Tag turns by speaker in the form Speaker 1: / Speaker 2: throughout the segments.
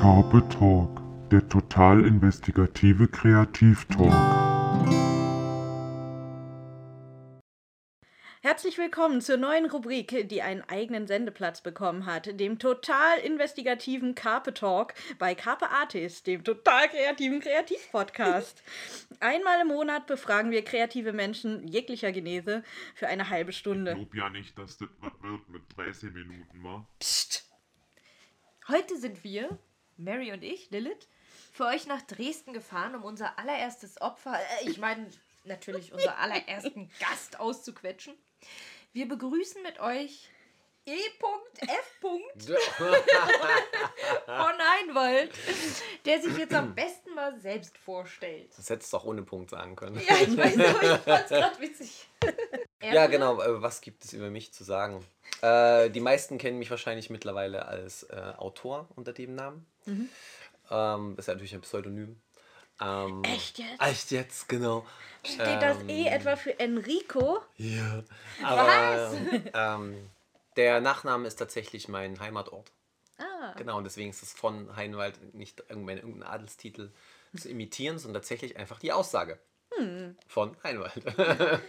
Speaker 1: Carpe Talk, der total investigative Kreativtalk.
Speaker 2: Herzlich willkommen zur neuen Rubrik, die einen eigenen Sendeplatz bekommen hat, dem total investigativen Carpe Talk bei Carpe Artis, dem total kreativen Kreativpodcast. Einmal im Monat befragen wir kreative Menschen jeglicher Genese für eine halbe Stunde.
Speaker 1: Ich glaub ja nicht, dass das was wird mit 30 Minuten, wa?
Speaker 3: Psst. Heute sind wir, Mary und ich, Lilith, für euch nach Dresden gefahren, um unser allererstes Opfer, äh, ich meine natürlich unser allerersten Gast auszuquetschen. Wir begrüßen mit euch E.F. von Einwald, der sich jetzt am besten mal selbst vorstellt.
Speaker 4: Das hättest du auch ohne Punkt sagen können.
Speaker 3: Ja, ich weiß, aber ich fand's gerade witzig.
Speaker 4: Ja, genau. äh, Was gibt es über mich zu sagen? Äh, die meisten kennen mich wahrscheinlich mittlerweile als äh, Autor unter dem Namen.
Speaker 3: Mhm.
Speaker 4: Ähm, das ist natürlich ein Pseudonym. Ähm,
Speaker 2: Echt jetzt?
Speaker 4: Echt jetzt, genau.
Speaker 2: Steht das E etwa für Enrico?
Speaker 4: Ja. Aber ähm, der Nachname ist tatsächlich mein Heimatort.
Speaker 2: Ah.
Speaker 4: Genau, und deswegen ist es von Heinwald nicht irgendein, irgendein Adelstitel zu imitieren, sondern tatsächlich einfach die Aussage
Speaker 2: Hm.
Speaker 4: von Heinwald.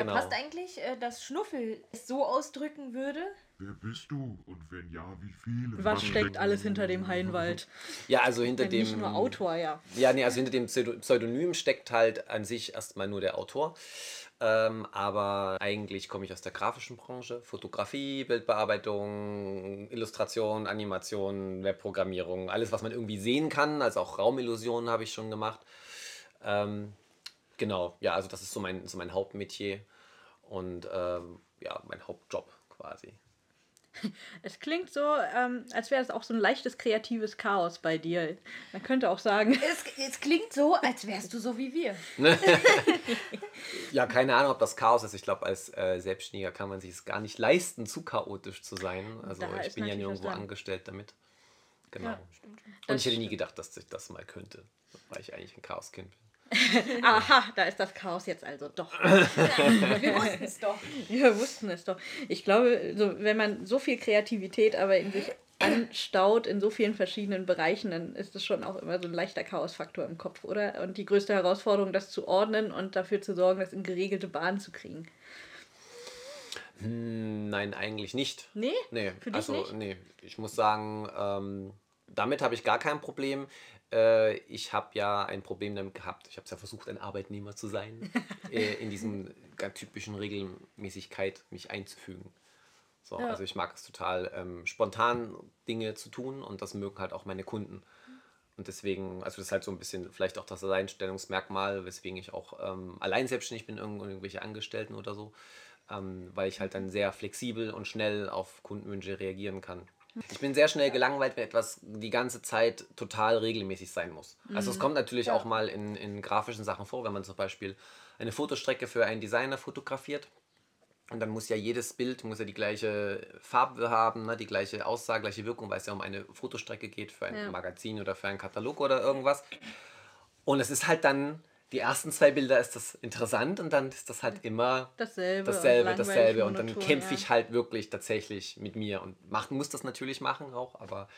Speaker 4: genau.
Speaker 3: Passt eigentlich, äh, dass Schnuffel es so ausdrücken würde?
Speaker 1: Wer bist du? Und wenn ja, wie viele?
Speaker 2: Was steckt alles hinter dem Heinwald?
Speaker 4: Ja, also hinter
Speaker 2: Denn
Speaker 4: dem.
Speaker 2: nicht nur Autor, ja.
Speaker 4: Ja, nee, also hinter dem Pseudo- Pseudonym steckt halt an sich erstmal nur der Autor. Ähm, aber eigentlich komme ich aus der grafischen Branche. Fotografie, Bildbearbeitung, Illustration, Animation, Webprogrammierung, alles, was man irgendwie sehen kann. Also auch Raumillusionen habe ich schon gemacht. Ähm, genau, ja, also das ist so mein, so mein Hauptmetier und ähm, ja, mein Hauptjob quasi.
Speaker 2: Es klingt so, ähm, als wäre es auch so ein leichtes kreatives Chaos bei dir. Man könnte auch sagen,
Speaker 3: Es, es klingt so, als wärst du so wie wir.
Speaker 4: Ja, keine Ahnung, ob das Chaos ist. Ich glaube, als äh, Selbstständiger kann man sich es gar nicht leisten, zu chaotisch zu sein. Also
Speaker 2: Da
Speaker 4: ich bin ja nirgendwo angestellt damit. Genau.
Speaker 3: Ja.
Speaker 4: Und ich hätte nie gedacht, dass ich das mal könnte, weil ich eigentlich ein Chaoskind bin.
Speaker 2: aha, da ist das Chaos jetzt also doch.
Speaker 3: Wir wussten es doch.
Speaker 2: Wir wussten es doch. Ich glaube, so, wenn man so viel Kreativität aber in sich anstaut in so vielen verschiedenen Bereichen, dann ist es schon auch immer so ein leichter Chaosfaktor im Kopf, oder? Und die größte Herausforderung, das zu ordnen und dafür zu sorgen, das in geregelte Bahnen zu kriegen.
Speaker 4: Hm, Nein, eigentlich nicht.
Speaker 2: Nee?
Speaker 4: Nee,
Speaker 2: Für dich
Speaker 4: also
Speaker 2: nicht?
Speaker 4: nee. Ich muss sagen, ähm, damit habe ich gar kein Problem. Äh, ich habe ja ein Problem damit gehabt. Ich habe es ja versucht, ein Arbeitnehmer zu sein, äh, in diesen ganz typischen Regelmäßigkeit mich einzufügen. So,
Speaker 2: Ja.
Speaker 4: Also ich mag es total, ähm, spontan Dinge zu tun und das mögen halt auch meine Kunden. Und deswegen, also das ist halt so ein bisschen vielleicht auch das Alleinstellungsmerkmal, weswegen ich auch ähm, allein selbstständig bin, irgendwelche Angestellten oder so, ähm, weil ich halt dann sehr flexibel und schnell auf Kundenwünsche reagieren kann. Ich bin sehr schnell gelangweilt, wenn etwas die ganze Zeit total regelmäßig sein muss. Also es kommt natürlich auch mal in, in grafischen Sachen vor, wenn man zum Beispiel eine Fotostrecke für einen Designer fotografiert. Und dann muss ja jedes Bild muss ja die gleiche Farbe haben, ne, die gleiche Aussage, gleiche Wirkung, weil es ja um eine Fotostrecke geht für ein
Speaker 2: Ja.
Speaker 4: Magazin oder für einen Katalog oder irgendwas. Und es ist halt dann, die ersten zwei Bilder ist das interessant und dann ist das halt immer
Speaker 2: Dasselbe. und
Speaker 4: dasselbe,
Speaker 2: langweilig,
Speaker 4: dasselbe. Und dann kämpfe ich halt wirklich tatsächlich mit mir und machen muss das natürlich machen auch, aber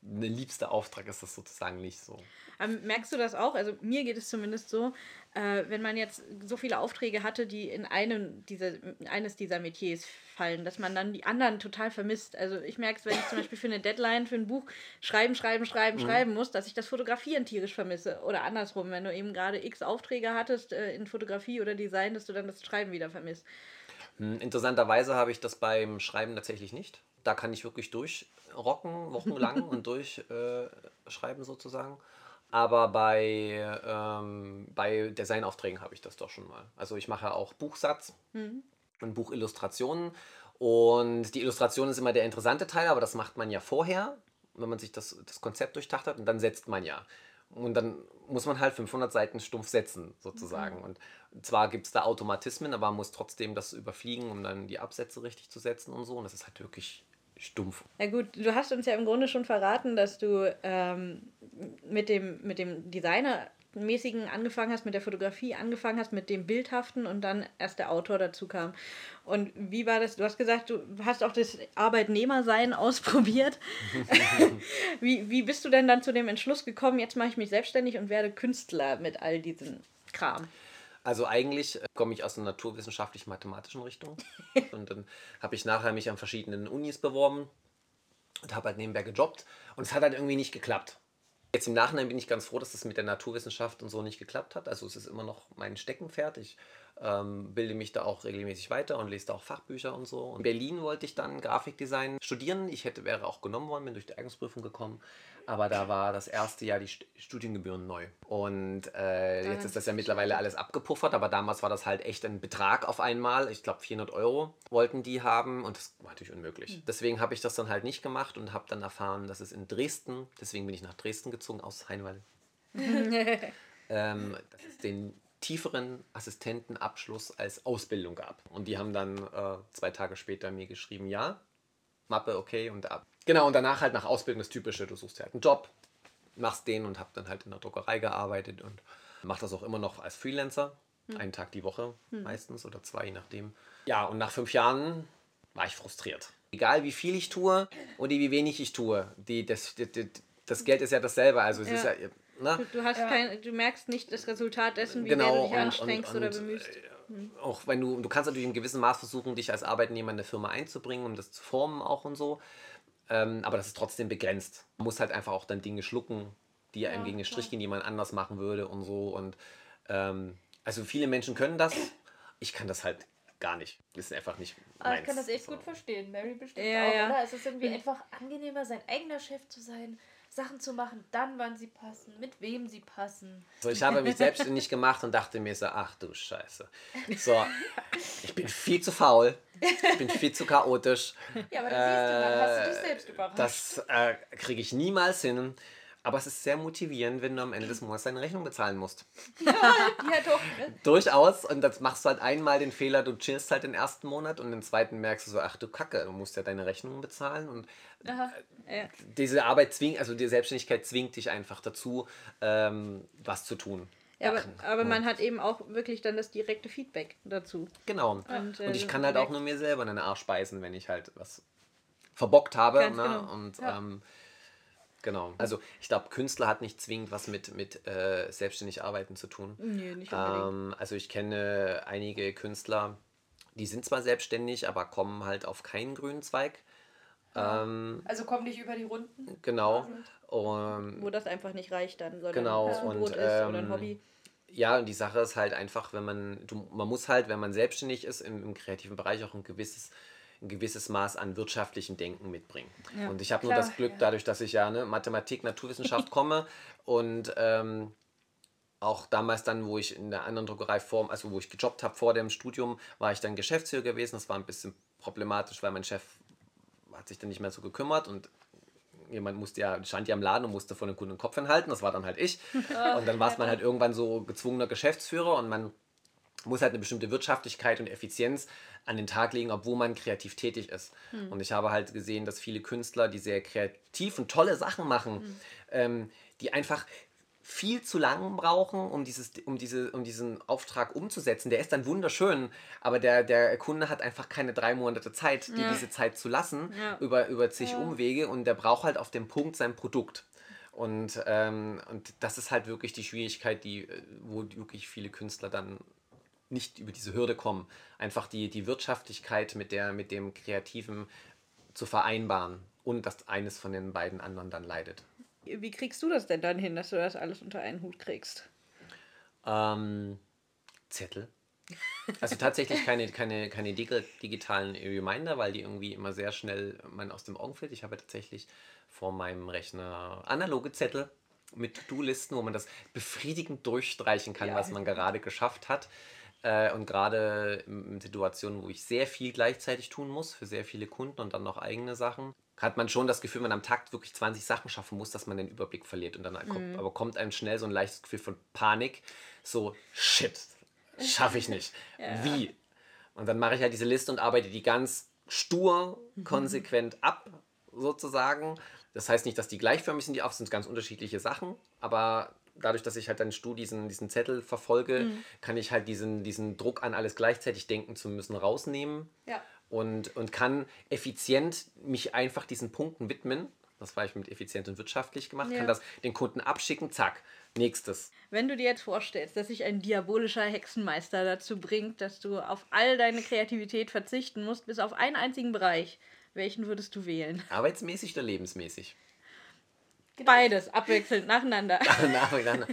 Speaker 4: der liebste Auftrag ist das sozusagen nicht so.
Speaker 2: Ähm, merkst du das auch? Also mir geht es zumindest so, äh, wenn man jetzt so viele Aufträge hatte, die in einem dieser, in eines dieser Metiers fallen, dass man dann die anderen total vermisst. Also ich merke es, wenn ich zum Beispiel für eine Deadline, für ein Buch schreiben, schreiben,
Speaker 4: Mhm.
Speaker 2: schreiben, schreiben muss, dass ich das Fotografieren tierisch vermisse. Oder andersrum, wenn du eben gerade x Aufträge hattest äh, in Fotografie oder Design, dass du dann das Schreiben wieder vermisst.
Speaker 4: Hm, Interessanterweise habe ich das beim Schreiben tatsächlich nicht. Da kann ich wirklich durchrocken, wochenlang und durchschreiben äh, sozusagen. Aber bei, ähm, bei Designaufträgen habe ich das doch schon mal. Also ich mache auch Buchsatz und Buchillustrationen. Und die Illustration ist immer der interessante Teil, aber das macht man ja vorher, wenn man sich das, das Konzept durchdacht hat und dann setzt man ja. Und dann muss man halt 500 Seiten stumpf setzen, sozusagen. Und zwar gibt es da Automatismen, aber man muss trotzdem das überfliegen, um dann die Absätze richtig zu setzen und so. Und das ist halt wirklich stumpf.
Speaker 2: Na gut, du hast uns ja im Grunde schon verraten, dass du ähm, mit, dem, mit dem Designer Kunstmäßigen angefangen hast, mit der Fotografie angefangen hast, mit dem Bildhaften und dann erst der Autor dazu kam. Und wie war das? Du hast gesagt, du hast auch das Arbeitnehmersein ausprobiert. wie, wie bist du denn dann zu dem Entschluss gekommen, jetzt mache ich mich selbstständig und werde Künstler mit all diesem Kram?
Speaker 4: Also eigentlich äh, komme ich aus einer naturwissenschaftlich-mathematischen Richtung. und dann habe ich nachher mich an verschiedenen Unis beworben und habe halt nebenbei gejobbt. Und es hat halt irgendwie nicht geklappt. Jetzt im Nachhinein bin ich ganz froh, dass das mit der Naturwissenschaft und so nicht geklappt hat. Also es ist immer noch mein Steckenpferd. Ich ähm, bilde mich da auch regelmäßig weiter und lese da auch Fachbücher und so. In Berlin wollte ich dann Grafikdesign studieren. Ich hätte, wäre auch genommen worden, bin durch die Eignungsprüfung gekommen. Aber da war das erste Jahr die Studiengebühren neu. Und äh, jetzt ist das ja mittlerweile alles abgepuffert, aber damals war das halt echt ein Betrag auf einmal. Ich glaube 400 Euro wollten die haben und das war natürlich unmöglich. Mhm. Deswegen habe ich das dann halt nicht gemacht und habe dann erfahren, dass es in Dresden, deswegen bin ich nach Dresden gezogen aus Heinwald, ähm, dass es den tieferen Assistentenabschluss als Ausbildung gab. Und die haben dann äh, zwei Tage später mir geschrieben, ja, Mappe, okay und ab. Genau, und danach halt nach Ausbildung das Typische, du suchst halt einen Job, machst den und hab dann halt in der Druckerei gearbeitet und mach das auch immer noch als Freelancer, hm. einen Tag die Woche hm. meistens oder zwei, je nachdem. Ja, und nach fünf Jahren war ich frustriert. Egal wie viel ich tue oder wie wenig ich tue, die, das, das, das Geld ist ja dasselbe. Also es ja. ist ja,
Speaker 2: na? Du, du, hast ja. kein, du merkst nicht das Resultat dessen, wie genau, du dich anstrengst und, und, oder bemühst. Äh,
Speaker 4: auch wenn du, du kannst natürlich in gewissem Maß versuchen, dich als Arbeitnehmer in der Firma einzubringen, um das zu formen auch und so. Ähm, aber das ist trotzdem begrenzt. Man muss halt einfach auch dann Dinge schlucken, die einem ja, gegen den Strich gehen, die man anders machen würde und so. Und ähm, also viele Menschen können das. Ich kann das halt gar nicht. Das ist einfach nicht.
Speaker 3: Aber ah, ich kann das echt so. gut verstehen. Mary bestimmt ja, auch, ja. oder? Es ist irgendwie einfach angenehmer, sein eigener Chef zu sein Sachen zu machen, dann wann sie passen, mit wem sie passen.
Speaker 4: So, ich habe mich selbstständig gemacht und dachte mir so, ach du Scheiße. So, ich bin viel zu faul, ich bin viel zu chaotisch.
Speaker 3: Ja, aber dann äh, siehst du, dann hast du dich
Speaker 4: äh,
Speaker 3: selbst überrascht.
Speaker 4: Das äh, kriege ich niemals hin. Aber es ist sehr motivierend, wenn du am Ende des Monats deine Rechnung bezahlen musst.
Speaker 3: Ja, ja doch. Ne?
Speaker 4: Durchaus. Und das machst du halt einmal den Fehler, du chillst halt den ersten Monat und den zweiten merkst du so, ach du Kacke, du musst ja deine Rechnung bezahlen. Und Aha, ja. diese Arbeit zwingt, also die Selbstständigkeit zwingt dich einfach dazu, ähm, was zu tun.
Speaker 2: Ja, aber, aber man hat eben auch wirklich dann das direkte Feedback dazu.
Speaker 4: Genau. Und, äh, und ich kann halt auch nur mir selber in den Arsch beißen, wenn ich halt was verbockt habe. ne? Genau. Und ähm, Genau. Also ich glaube, Künstler hat nicht zwingend was mit, mit äh, selbstständig arbeiten zu tun.
Speaker 2: Nee, nicht
Speaker 4: ähm, Also ich kenne einige Künstler, die sind zwar selbstständig, aber kommen halt auf keinen grünen Zweig.
Speaker 3: Ja. Ähm, also kommen nicht über die Runden.
Speaker 4: Genau. Um,
Speaker 2: Wo das einfach nicht reicht dann, sondern
Speaker 4: genau. ein
Speaker 2: und, ist ähm, oder ein Hobby.
Speaker 4: Ja, und die Sache ist halt einfach, wenn man, du, man muss halt, wenn man selbstständig ist, im, im kreativen Bereich auch ein gewisses ein gewisses Maß an wirtschaftlichem Denken mitbringen. Ja, und ich habe nur das Glück, ja. dadurch, dass ich ja ne, Mathematik, Naturwissenschaft komme und ähm, auch damals dann, wo ich in der anderen Druckerei vor, also wo ich gejobbt habe vor dem Studium, war ich dann Geschäftsführer gewesen. Das war ein bisschen problematisch, weil mein Chef hat sich dann nicht mehr so gekümmert und jemand musste ja, stand ja im Laden und musste von den Kunden den Kopf hinhalten. Das war dann halt ich. und dann war es man halt irgendwann so gezwungener Geschäftsführer und man muss halt eine bestimmte Wirtschaftlichkeit und Effizienz an den Tag legen, obwohl man kreativ tätig ist. Mhm. Und ich habe halt gesehen, dass viele Künstler, die sehr kreativ und tolle Sachen machen, mhm. ähm, die einfach viel zu lang brauchen, um, dieses, um, diese, um diesen Auftrag umzusetzen. Der ist dann wunderschön, aber der, der Kunde hat einfach keine drei Monate Zeit, ja. diese Zeit zu lassen, ja. über, über zig ja. Umwege und der braucht halt auf dem Punkt sein Produkt. Und, ähm, und das ist halt wirklich die Schwierigkeit, die, äh, wo wirklich viele Künstler dann nicht über diese Hürde kommen. Einfach die, die Wirtschaftlichkeit mit, der, mit dem Kreativen zu vereinbaren und dass eines von den beiden anderen dann leidet.
Speaker 2: Wie kriegst du das denn dann hin, dass du das alles unter einen Hut kriegst?
Speaker 4: Ähm, Zettel. Also tatsächlich keine, keine, keine digitalen Reminder, weil die irgendwie immer sehr schnell man aus dem Augen fällt. Ich habe tatsächlich vor meinem Rechner analoge Zettel mit To-Do-Listen, wo man das befriedigend durchstreichen kann, ja. was man gerade geschafft hat. Äh, und gerade in Situationen, wo ich sehr viel gleichzeitig tun muss, für sehr viele Kunden und dann noch eigene Sachen, hat man schon das Gefühl, wenn man am Takt wirklich 20 Sachen schaffen muss, dass man den Überblick verliert. Und dann mhm. kommt, aber kommt einem schnell so ein leichtes Gefühl von Panik. So, shit, schaffe ich nicht. ja. Wie? Und dann mache ich halt diese Liste und arbeite die ganz stur, mhm. konsequent ab, sozusagen. Das heißt nicht, dass die gleichförmig sind, die auf sind ganz unterschiedliche Sachen, aber dadurch, dass ich halt dann Stu diesen, diesen Zettel verfolge,
Speaker 2: Mhm.
Speaker 4: kann ich halt diesen, diesen Druck an alles gleichzeitig denken zu müssen rausnehmen
Speaker 2: Ja.
Speaker 4: und, und kann effizient mich einfach diesen Punkten widmen. Das war ich mit effizient und wirtschaftlich gemacht.
Speaker 2: Ja.
Speaker 4: Kann das den Kunden abschicken, zack, nächstes.
Speaker 2: Wenn du dir jetzt vorstellst, dass sich ein diabolischer Hexenmeister dazu bringt, dass du auf all deine Kreativität verzichten musst, bis auf einen einzigen Bereich, welchen würdest du wählen?
Speaker 4: Arbeitsmäßig oder lebensmäßig?
Speaker 2: Beides, abwechselnd, nacheinander.
Speaker 4: Na, na,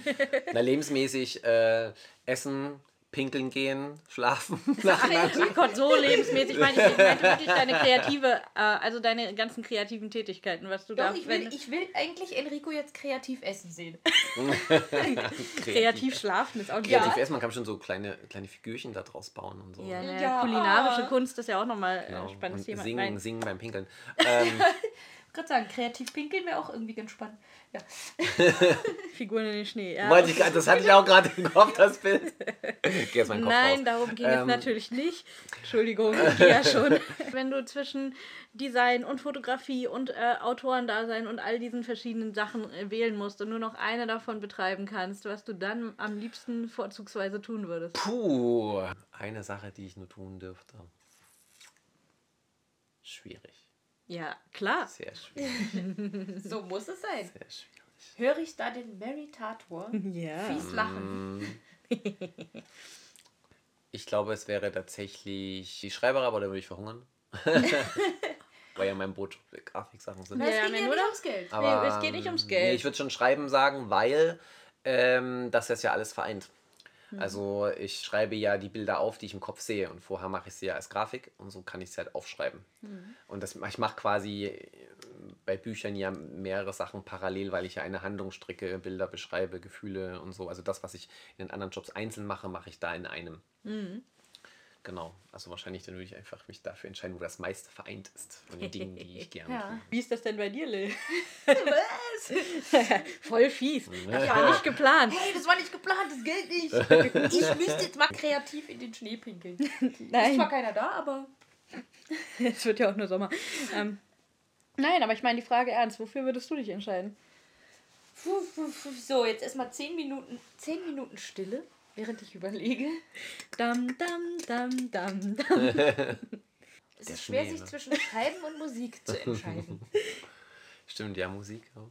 Speaker 4: na, lebensmäßig äh, essen, pinkeln gehen, schlafen.
Speaker 2: Ach Gott, so lebensmäßig meine ich. Ich meinte wirklich deine kreative, äh, also deine ganzen kreativen Tätigkeiten, was du
Speaker 3: Doch,
Speaker 2: da
Speaker 3: ich will, ich will eigentlich Enrico jetzt kreativ essen sehen.
Speaker 2: kreativ schlafen ist auch
Speaker 4: Kreativ
Speaker 2: ja.
Speaker 4: essen, man kann schon so kleine, kleine Figürchen da draus bauen und so.
Speaker 2: Ja, ne,
Speaker 3: Ja.
Speaker 2: kulinarische Kunst ist ja auch nochmal
Speaker 4: Genau.
Speaker 2: ein spannendes
Speaker 4: und
Speaker 2: Thema.
Speaker 4: singen,
Speaker 2: Nein,
Speaker 4: singen beim Pinkeln. Ähm,
Speaker 3: Ich gerade sagen, kreativ pinkeln wäre auch irgendwie ganz spannend. Ja.
Speaker 2: Figuren in den Schnee. Ja.
Speaker 4: wollte ich, das hatte ich auch gerade im Kopf, das Bild. Geh jetzt meinen Kopf
Speaker 2: Nein,
Speaker 4: raus.
Speaker 2: darum ging es
Speaker 4: Ähm.
Speaker 2: natürlich nicht. Entschuldigung, ja schon. Wenn du zwischen Design und Fotografie und äh, Autorendasein und all diesen verschiedenen Sachen äh, wählen musst und nur noch eine davon betreiben kannst, was du dann am liebsten vorzugsweise tun würdest.
Speaker 4: Puh, eine Sache, die ich nur tun dürfte. Schwierig.
Speaker 2: Ja, klar.
Speaker 4: Sehr schwierig.
Speaker 3: So muss es sein.
Speaker 4: Sehr schwierig.
Speaker 3: Höre ich da den Mary Tator
Speaker 2: Ja.
Speaker 3: fies lachen?
Speaker 4: Ich glaube, es wäre tatsächlich die Schreiberei, aber da würde ich verhungern. Weil ja mein Boot Grafiksachen sind.
Speaker 3: Na, es
Speaker 2: Ja, nee,
Speaker 3: ja
Speaker 2: nur
Speaker 3: ums Geld.
Speaker 4: Aber,
Speaker 2: es geht nicht ums
Speaker 4: ähm,
Speaker 2: Geld.
Speaker 4: Nee, ich würde schon schreiben sagen, weil ähm, das das ja alles vereint.
Speaker 2: Hm.
Speaker 4: Also ich schreibe ja die Bilder auf, die ich im Kopf sehe und vorher mache ich sie ja als Grafik und so kann ich sie halt aufschreiben.
Speaker 2: Hm.
Speaker 4: Und das, ich mache quasi äh, bei Büchern ja mehrere Sachen parallel, weil ich ja eine Handlung stricke, Bilder beschreibe, Gefühle und so. Also das, was ich in den anderen Jobs einzeln mache, mache ich da in einem.
Speaker 2: Hm.
Speaker 4: Genau, also wahrscheinlich dann würde ich einfach mich dafür entscheiden, wo das meiste vereint ist von den Dingen, die ich gerne
Speaker 3: Ja.
Speaker 4: tue.
Speaker 2: Wie ist das denn bei dir, Lil?
Speaker 3: Was?
Speaker 2: Voll fies. Das war nicht geplant.
Speaker 3: Hey, das war nicht geplant, das gilt nicht. Ich müsste jetzt mal kreativ in den Schnee pinkeln. Ist zwar
Speaker 2: Nein,
Speaker 3: keiner da, aber
Speaker 2: es wird ja auch nur Sommer. Ähm, nein, aber ich meine die Frage ernst. Wofür würdest du dich entscheiden?
Speaker 3: So, jetzt erstmal 10 Minuten, 10 Minuten Stille, während ich überlege.
Speaker 2: Dam, dam, dam, dam, dam.
Speaker 3: Es ist schwer, sich
Speaker 4: ne?
Speaker 3: zwischen Schreiben und Musik zu entscheiden.
Speaker 4: Stimmt, ja, Musik. Ja.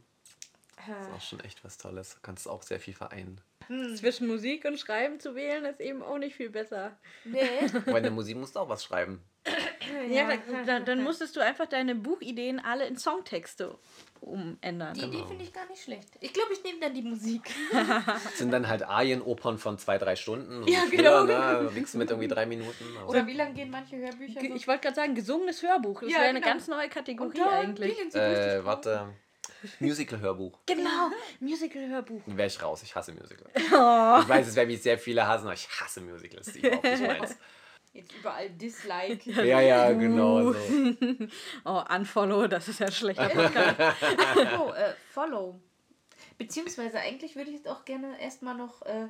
Speaker 4: Das ist
Speaker 3: Äh,
Speaker 4: auch schon echt was Tolles. Du kannst auch sehr viel vereinen.
Speaker 2: Zwischen Musik und Schreiben zu wählen ist eben auch nicht viel besser.
Speaker 3: nee.
Speaker 4: Weil in der Musik musst du auch was schreiben.
Speaker 2: Ja, dann, dann, dann musstest du einfach deine Buchideen alle in Songtexte umändern.
Speaker 3: Die
Speaker 4: Genau.
Speaker 3: Idee finde ich gar nicht schlecht. Ich glaube, ich nehme dann die Musik.
Speaker 4: Das sind dann halt Arienopern von zwei, drei Stunden. Und
Speaker 3: Ja, genau.
Speaker 4: Ne, du mit irgendwie drei Minuten. aber-
Speaker 3: Oder wie lange gehen manche Hörbücher?
Speaker 2: Ge-
Speaker 3: so?
Speaker 2: Ich wollte gerade sagen, gesungenes Hörbuch. Das
Speaker 3: Ja,
Speaker 2: wäre eine
Speaker 3: genau.
Speaker 2: ganz neue Kategorie
Speaker 3: Und da
Speaker 2: eigentlich.
Speaker 4: äh, warte. Musical-Hörbuch.
Speaker 2: Genau, Musical-Hörbuch.
Speaker 4: Wäre ich raus. Ich hasse Musicals.
Speaker 2: Oh.
Speaker 4: Ich weiß, es werden mich sehr viele hassen, aber ich hasse Musicals. Die überhaupt nicht meins.
Speaker 3: Jetzt überall Dislike.
Speaker 4: Ja, ja, genau so.
Speaker 2: Oh, Unfollow, das ist ja Podcast.
Speaker 3: oh, äh, Follow. Beziehungsweise eigentlich würde ich jetzt auch gerne erstmal noch, äh,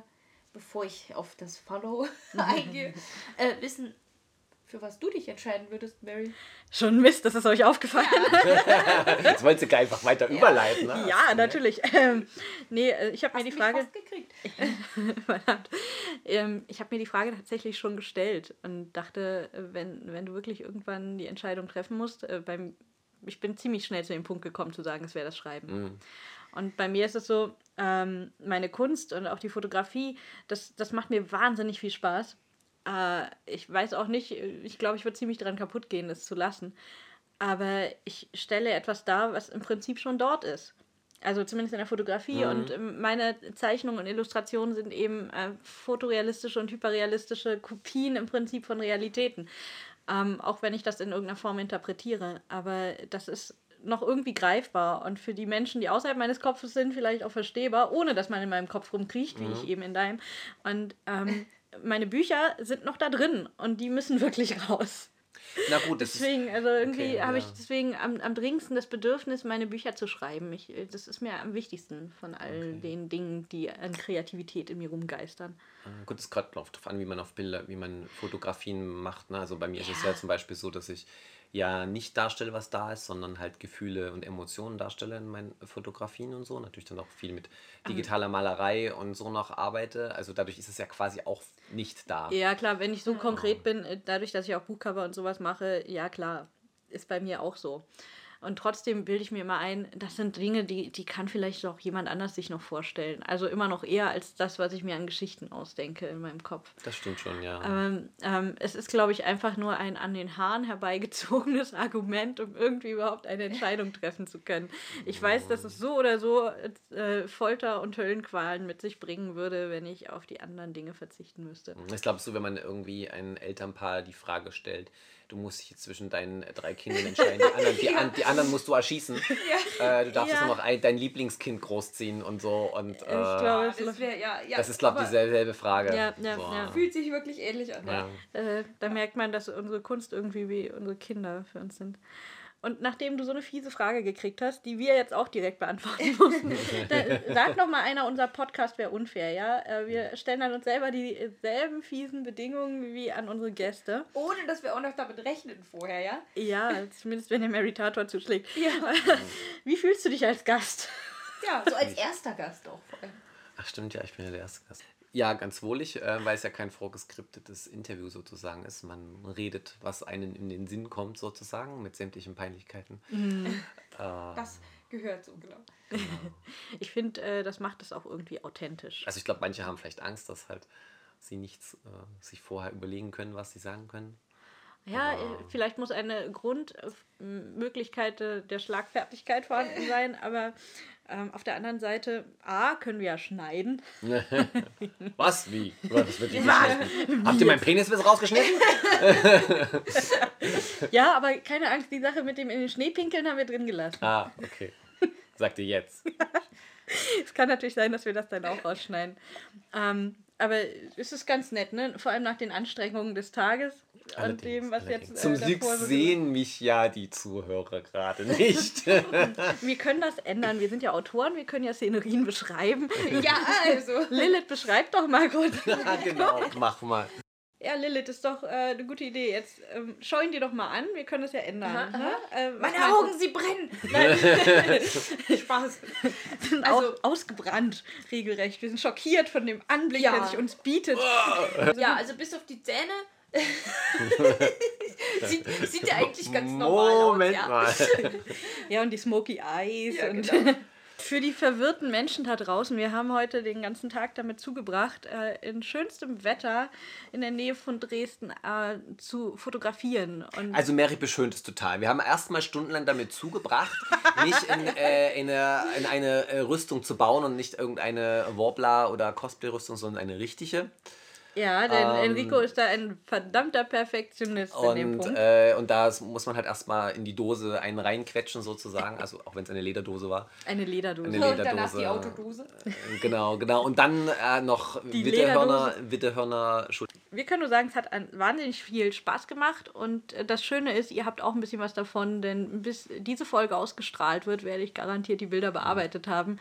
Speaker 3: bevor ich auf das Follow eingehe, äh, wissen, für was du dich entscheiden würdest, Mary.
Speaker 2: Schon Mist, das ist euch aufgefallen.
Speaker 4: Jetzt wolltest du einfach weiter überleiten. Ne?
Speaker 2: Ja, natürlich. Ähm, nee, äh, ich habe mir die
Speaker 3: mich
Speaker 2: Frage.
Speaker 3: fast gekriegt.
Speaker 2: Verdammt. Ähm, ich habe mir die Frage tatsächlich schon gestellt und dachte, wenn, wenn du wirklich irgendwann die Entscheidung treffen musst, äh, beim, ich bin ziemlich schnell zu dem Punkt gekommen, zu sagen, es wäre das Schreiben. Und bei mir ist es so, ähm, meine Kunst und auch die Fotografie, das, das macht mir wahnsinnig viel Spaß. Äh, ich weiß auch nicht, ich glaube, ich würde ziemlich dran kaputt gehen, es zu lassen. Aber ich stelle etwas dar, was im Prinzip schon dort ist. Also zumindest in der Fotografie. Und ähm, meine Zeichnungen und Illustrationen sind eben äh, fotorealistische und hyperrealistische Kopien im Prinzip von Realitäten. Ähm, auch wenn ich das in irgendeiner Form interpretiere. Aber das ist noch irgendwie greifbar und für die Menschen, die außerhalb meines Kopfes sind, vielleicht auch verstehbar, ohne dass man in meinem Kopf rumkriecht, wie ich eben in deinem. Und ähm, meine Bücher sind noch da drin und die müssen wirklich raus.
Speaker 4: Na gut, das ist.
Speaker 2: Deswegen, also irgendwie
Speaker 4: Okay,
Speaker 2: habe ich
Speaker 4: ja.
Speaker 2: deswegen am, am dringendsten das Bedürfnis, meine Bücher zu schreiben. Ich, das ist mir am wichtigsten von all
Speaker 4: Okay.
Speaker 2: den Dingen, die an Kreativität in mir rumgeistern.
Speaker 4: Äh, Gut, es kommt drauf an, wie man auf Bilder, wie man Fotografien macht. Ne? Also bei mir ist es ja zum Beispiel so, dass ich ja nicht darstelle, was da ist, sondern halt Gefühle und Emotionen darstelle in meinen Fotografien und so. Natürlich dann auch viel mit digitaler Malerei und so noch arbeite. Also dadurch ist es ja quasi auch nicht da.
Speaker 2: Ja, klar, wenn ich so konkret bin, äh, dadurch, dass ich auch Buchcover und sowas mache, ja klar, ist bei mir auch so. Und trotzdem bilde ich mir immer ein, das sind Dinge, die, die kann vielleicht auch jemand anders sich noch vorstellen. Also immer noch eher als das, was ich mir an Geschichten ausdenke in meinem Kopf.
Speaker 4: Das stimmt schon, ja.
Speaker 2: Ähm, ähm, es ist, glaube ich, einfach nur ein an den Haaren herbeigezogenes Argument, um irgendwie überhaupt eine Entscheidung treffen zu können. Ich weiß, dass es so oder so äh, Folter und Höllenqualen mit sich bringen würde, wenn ich auf die anderen Dinge verzichten müsste.
Speaker 4: Ich glaube, so, wenn man irgendwie ein Elternpaar die Frage stellt, du musst dich jetzt zwischen deinen drei Kindern entscheiden, die anderen, die, an, die anderen musst du erschießen. Äh, du darfst
Speaker 2: Ja.
Speaker 4: jetzt nur noch ein, dein Lieblingskind großziehen und so. Und, äh,
Speaker 2: Ich glaube, es
Speaker 3: Das, wär, ja, ja,
Speaker 4: das ist, glaube ich, dieselbe Frage.
Speaker 2: Ja, ja,
Speaker 4: so.
Speaker 2: ja.
Speaker 3: Fühlt sich wirklich ähnlich an.
Speaker 4: Ja.
Speaker 2: Äh, da merkt man, dass unsere Kunst irgendwie wie unsere Kinder für uns sind. Und nachdem du so eine fiese Frage gekriegt hast, die wir jetzt auch direkt beantworten mussten, da, sag noch mal einer, unser Podcast wäre unfair, ja? Äh, wir stellen an uns selber dieselben fiesen Bedingungen wie an unsere Gäste.
Speaker 3: Ohne dass wir auch noch damit rechnen vorher, ja?
Speaker 2: Ja, zumindest wenn der Meritator zuschlägt.
Speaker 3: Ja.
Speaker 2: Wie fühlst du dich als Gast?
Speaker 3: Ja, so als erster Gast auch vor allem.
Speaker 4: Ach stimmt, ja, ich bin ja der erste Gast. Ja, ganz wohlig, äh, weil es ja kein vorgeskriptetes Interview sozusagen ist. Man redet, was einem in den Sinn kommt sozusagen, mit sämtlichen Peinlichkeiten. Äh,
Speaker 3: Das gehört so, genau.
Speaker 2: Ich finde, äh, das macht es auch irgendwie authentisch.
Speaker 4: also ich glaube, manche haben vielleicht Angst, dass halt sie nichts äh, sich vorher überlegen können, was sie sagen können.
Speaker 2: Ja, äh, vielleicht muss eine Grundmöglichkeit äh, der Schlagfertigkeit vorhanden sein, aber ähm, auf der anderen Seite, A, können wir ja schneiden.
Speaker 4: Was? Wie? Was wird geschnitten? Habt ihr meinen Penis jetzt rausgeschnitten?
Speaker 2: Ja, aber keine Angst, die Sache mit dem in den Schnee pinkeln haben wir drin gelassen.
Speaker 4: Ah, okay. Sagt ihr jetzt.
Speaker 2: Es kann natürlich sein, dass wir das dann auch rausschneiden. Ähm, aber es ist ganz nett, ne? Vor allem nach den Anstrengungen des Tages und dem, was
Speaker 4: allerdings.
Speaker 2: jetzt äh,
Speaker 4: Zum Glück
Speaker 2: so-
Speaker 4: sehen mich ja die Zuhörer gerade nicht.
Speaker 2: Wir können das ändern. Wir sind ja Autoren, wir können ja Szenerien beschreiben.
Speaker 3: Ja, also.
Speaker 2: Lilith, beschreib doch mal kurz.
Speaker 4: ja, genau. Mach mal.
Speaker 2: Ja, Lilith, ist doch äh, eine gute Idee. Jetzt ähm, schau ihn dir doch mal an. Wir können das ja ändern.
Speaker 3: Aha,
Speaker 2: ne? Äh, was
Speaker 3: Meine
Speaker 2: meinst du?
Speaker 3: Augen, sie brennen! Spaß.
Speaker 2: sind
Speaker 3: Also-
Speaker 2: au- ausgebrannt, regelrecht. Wir sind schockiert von dem Anblick,
Speaker 3: Ja.
Speaker 2: der sich uns bietet.
Speaker 3: Ja, also bis auf die Zähne. sieht, sieht ja eigentlich ganz normal aus.
Speaker 4: Moment
Speaker 3: Ja.
Speaker 4: mal.
Speaker 2: Ja, und die Smoky Eyes.
Speaker 3: Ja,
Speaker 2: und
Speaker 3: genau.
Speaker 2: Für die verwirrten Menschen da draußen, wir haben heute den ganzen Tag damit zugebracht, äh, in schönstem Wetter in der Nähe von Dresden äh, zu fotografieren. Und
Speaker 4: Also Mary beschönt es total. Wir haben erstmal stundenlang damit zugebracht, nicht in, äh, in, eine, in eine äh, Rüstung zu bauen und nicht irgendeine Warbler- oder Cosplay-Rüstung, sondern eine richtige.
Speaker 2: Ja, denn
Speaker 4: ähm,
Speaker 2: Enrico ist da ein verdammter Perfektionist in dem
Speaker 4: Und,
Speaker 2: Punkt.
Speaker 4: äh, und da muss man halt erstmal in die Dose einen reinquetschen sozusagen, also auch wenn es eine Lederdose war.
Speaker 2: Eine Lederdose.
Speaker 4: Eine
Speaker 3: Und danach
Speaker 4: Lederdose.
Speaker 3: die Autodose.
Speaker 4: Äh, Genau, genau. Und dann äh, noch
Speaker 2: Die
Speaker 4: Wittehörner, Wittehörner
Speaker 2: Wir können nur sagen, es hat wahnsinnig viel Spaß gemacht und äh, das Schöne ist, ihr habt auch ein bisschen was davon, denn bis diese Folge ausgestrahlt wird, werde ich garantiert die Bilder bearbeitet haben.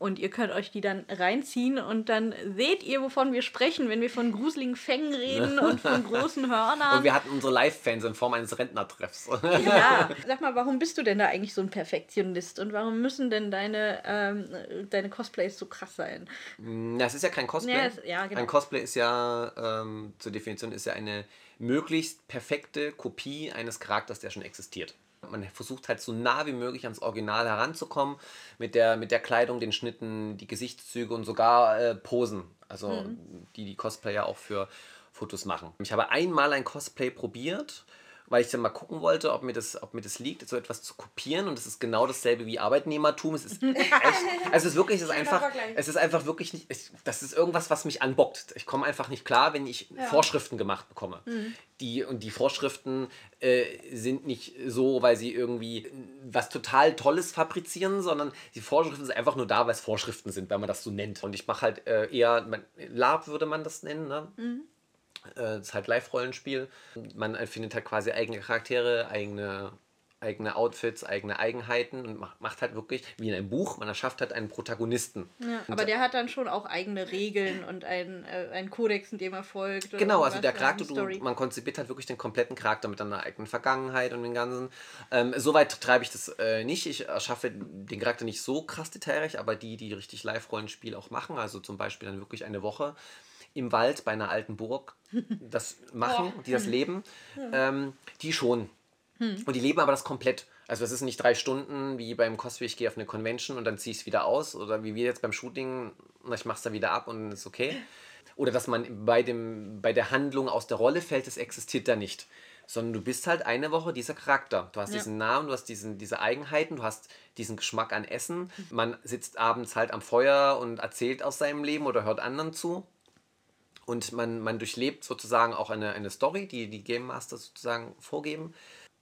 Speaker 2: Und ihr könnt euch die dann reinziehen und dann seht ihr, wovon wir sprechen, wenn wir von gruseligen Fängen reden und von großen Hörnern.
Speaker 4: Und wir hatten unsere Live-Fans in Form eines Rentnertreffs.
Speaker 2: ja, sag mal, warum bist du denn da eigentlich so ein Perfektionist und warum müssen denn deine, ähm, deine Cosplays so krass sein?
Speaker 4: Na, es ist ja kein Cosplay.
Speaker 2: Ja, es- ja, genau.
Speaker 4: Ein Cosplay ist ja, ähm, zur Definition, ist ja eine möglichst perfekte Kopie eines Charakters, der schon existiert. Man versucht halt so nah wie möglich ans Original heranzukommen, mit der, mit der Kleidung, den Schnitten, die Gesichtszüge und sogar äh, Posen, also
Speaker 2: Mhm.
Speaker 4: die die Cosplayer auch für Fotos machen. Ich habe einmal ein Cosplay probiert, weil ich dann mal gucken wollte, ob mir das, ob mir das liegt, so etwas zu kopieren. Und es ist genau dasselbe wie Arbeitnehmertum. Es ist echt, also es ist wirklich, es ist einfach, es ist einfach wirklich nicht, ich, das ist irgendwas, was mich anbockt. Ich komme einfach nicht klar, wenn ich Vorschriften gemacht bekomme. Die, und die Vorschriften äh, sind nicht so, weil sie irgendwie was total Tolles fabrizieren, sondern die Vorschriften sind einfach nur da, weil es Vorschriften sind, wenn man das so nennt. Und ich mache halt äh, eher, man, Lab würde man das nennen, ne? Äh, Das ist halt Live-Rollenspiel. Man findet halt quasi eigene Charaktere, eigene eigene Outfits, eigene Eigenheiten und macht, macht halt wirklich, wie in einem Buch, man erschafft halt einen Protagonisten.
Speaker 2: Ja, aber der hat dann schon auch eigene Regeln und einen, äh, einen Kodex, in dem er folgt.
Speaker 4: Genau, also der Charakter, du, man konzipiert halt wirklich den kompletten Charakter mit einer eigenen Vergangenheit und den ganzen. Ähm, Soweit treibe ich das äh, nicht. Ich erschaffe den Charakter nicht so krass detailreich, aber die, die richtig Live-Rollenspiel auch machen, also zum Beispiel dann wirklich eine Woche im Wald bei einer alten Burg das machen, die das leben, ähm, die schon. Und die leben aber das komplett. Also es ist nicht drei Stunden wie beim Cosplay, ich gehe auf eine Convention und dann ziehe ich es wieder aus. Oder wie wir jetzt beim Shooting, ich mache es dann wieder ab und ist okay. Oder dass man bei, dem, bei der Handlung aus der Rolle fällt, das existiert da nicht. Sondern du bist halt eine Woche dieser Charakter. Du hast
Speaker 2: Ja.
Speaker 4: diesen Namen, du hast diesen, diese Eigenheiten, du hast diesen Geschmack an Essen. Man sitzt abends halt am Feuer und erzählt aus seinem Leben oder hört anderen zu. Und man, man durchlebt sozusagen auch eine, eine Story, die die Game Master sozusagen vorgeben.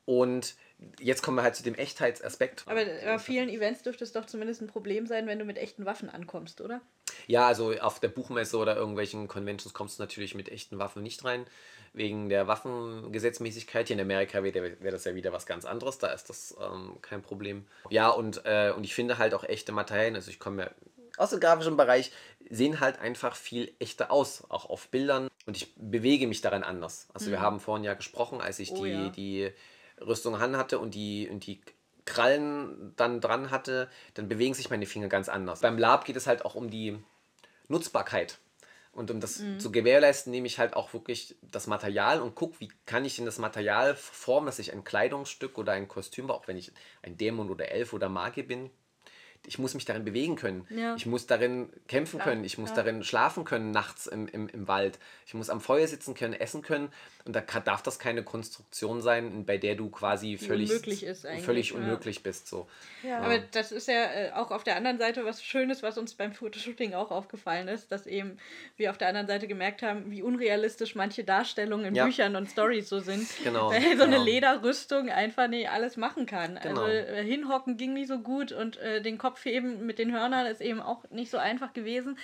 Speaker 4: Und jetzt kommen wir halt zu dem Echtheitsaspekt.
Speaker 2: Aber bei vielen Events dürfte es doch zumindest ein Problem sein, wenn du mit echten Waffen ankommst, oder?
Speaker 4: Ja, also auf der Buchmesse oder irgendwelchen Conventions kommst du natürlich mit echten Waffen nicht rein, wegen der Waffengesetzmäßigkeit. Hier in Amerika wäre wär das ja wieder was ganz anderes, da ist das ähm, kein Problem. Ja, und, äh, und ich finde halt auch echte Materialien, also ich komme ja aus dem grafischen Bereich, sehen halt einfach viel echter aus, auch auf Bildern. Und ich bewege mich daran anders. Also wir haben vorhin ja gesprochen, als ich
Speaker 2: Oh
Speaker 4: die,
Speaker 2: ja.
Speaker 4: die Rüstung an hatte und die, und die Krallen dann dran hatte, dann bewegen sich meine Finger ganz anders. Beim Lab geht es halt auch um die Nutzbarkeit. Und um das zu gewährleisten, nehme ich halt auch wirklich das Material und gucke, wie kann ich denn das Material formen, dass ich ein Kleidungsstück oder ein Kostüm, auch wenn ich ein Dämon oder Elf oder Magier bin, ich muss mich darin bewegen können.
Speaker 2: Ja.
Speaker 4: Ich muss darin kämpfen können. Ich muss
Speaker 2: ja.
Speaker 4: darin schlafen können nachts im, im, im Wald. Ich muss am Feuer sitzen können, essen können. Und da kann, darf das keine Konstruktion sein, bei der du quasi völlig
Speaker 2: unmöglich
Speaker 4: völlig
Speaker 2: ja.
Speaker 4: unmöglich bist. So.
Speaker 2: Aber das ist ja äh, auch auf der anderen Seite was Schönes, was uns beim Fotoshooting auch aufgefallen ist, dass eben wir auf der anderen Seite gemerkt haben, wie unrealistisch manche Darstellungen in. Büchern und Stories so sind.
Speaker 4: Genau,
Speaker 2: Weil so eine
Speaker 4: genau.
Speaker 2: Lederrüstung einfach nicht alles machen kann.
Speaker 4: Genau.
Speaker 2: Also äh, hinhocken ging nicht so gut und äh, den Kopf heben mit den Hörnern ist eben auch nicht so einfach gewesen.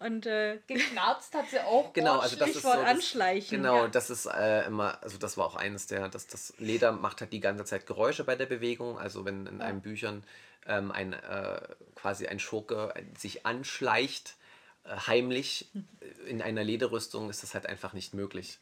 Speaker 2: Und äh,
Speaker 3: Geknarzt hat sie auch.
Speaker 4: Genau, also das ist so. Das,
Speaker 2: anschleichen.
Speaker 4: genau,
Speaker 2: Ja.
Speaker 4: das ist äh, immer, also das war auch eines der, das, das Leder macht halt die ganze Zeit Geräusche bei der Bewegung. Also wenn in einem Büchern ähm, ein äh, quasi ein Schurke sich anschleicht, äh, heimlich in einer Lederrüstung, ist das halt einfach nicht möglich.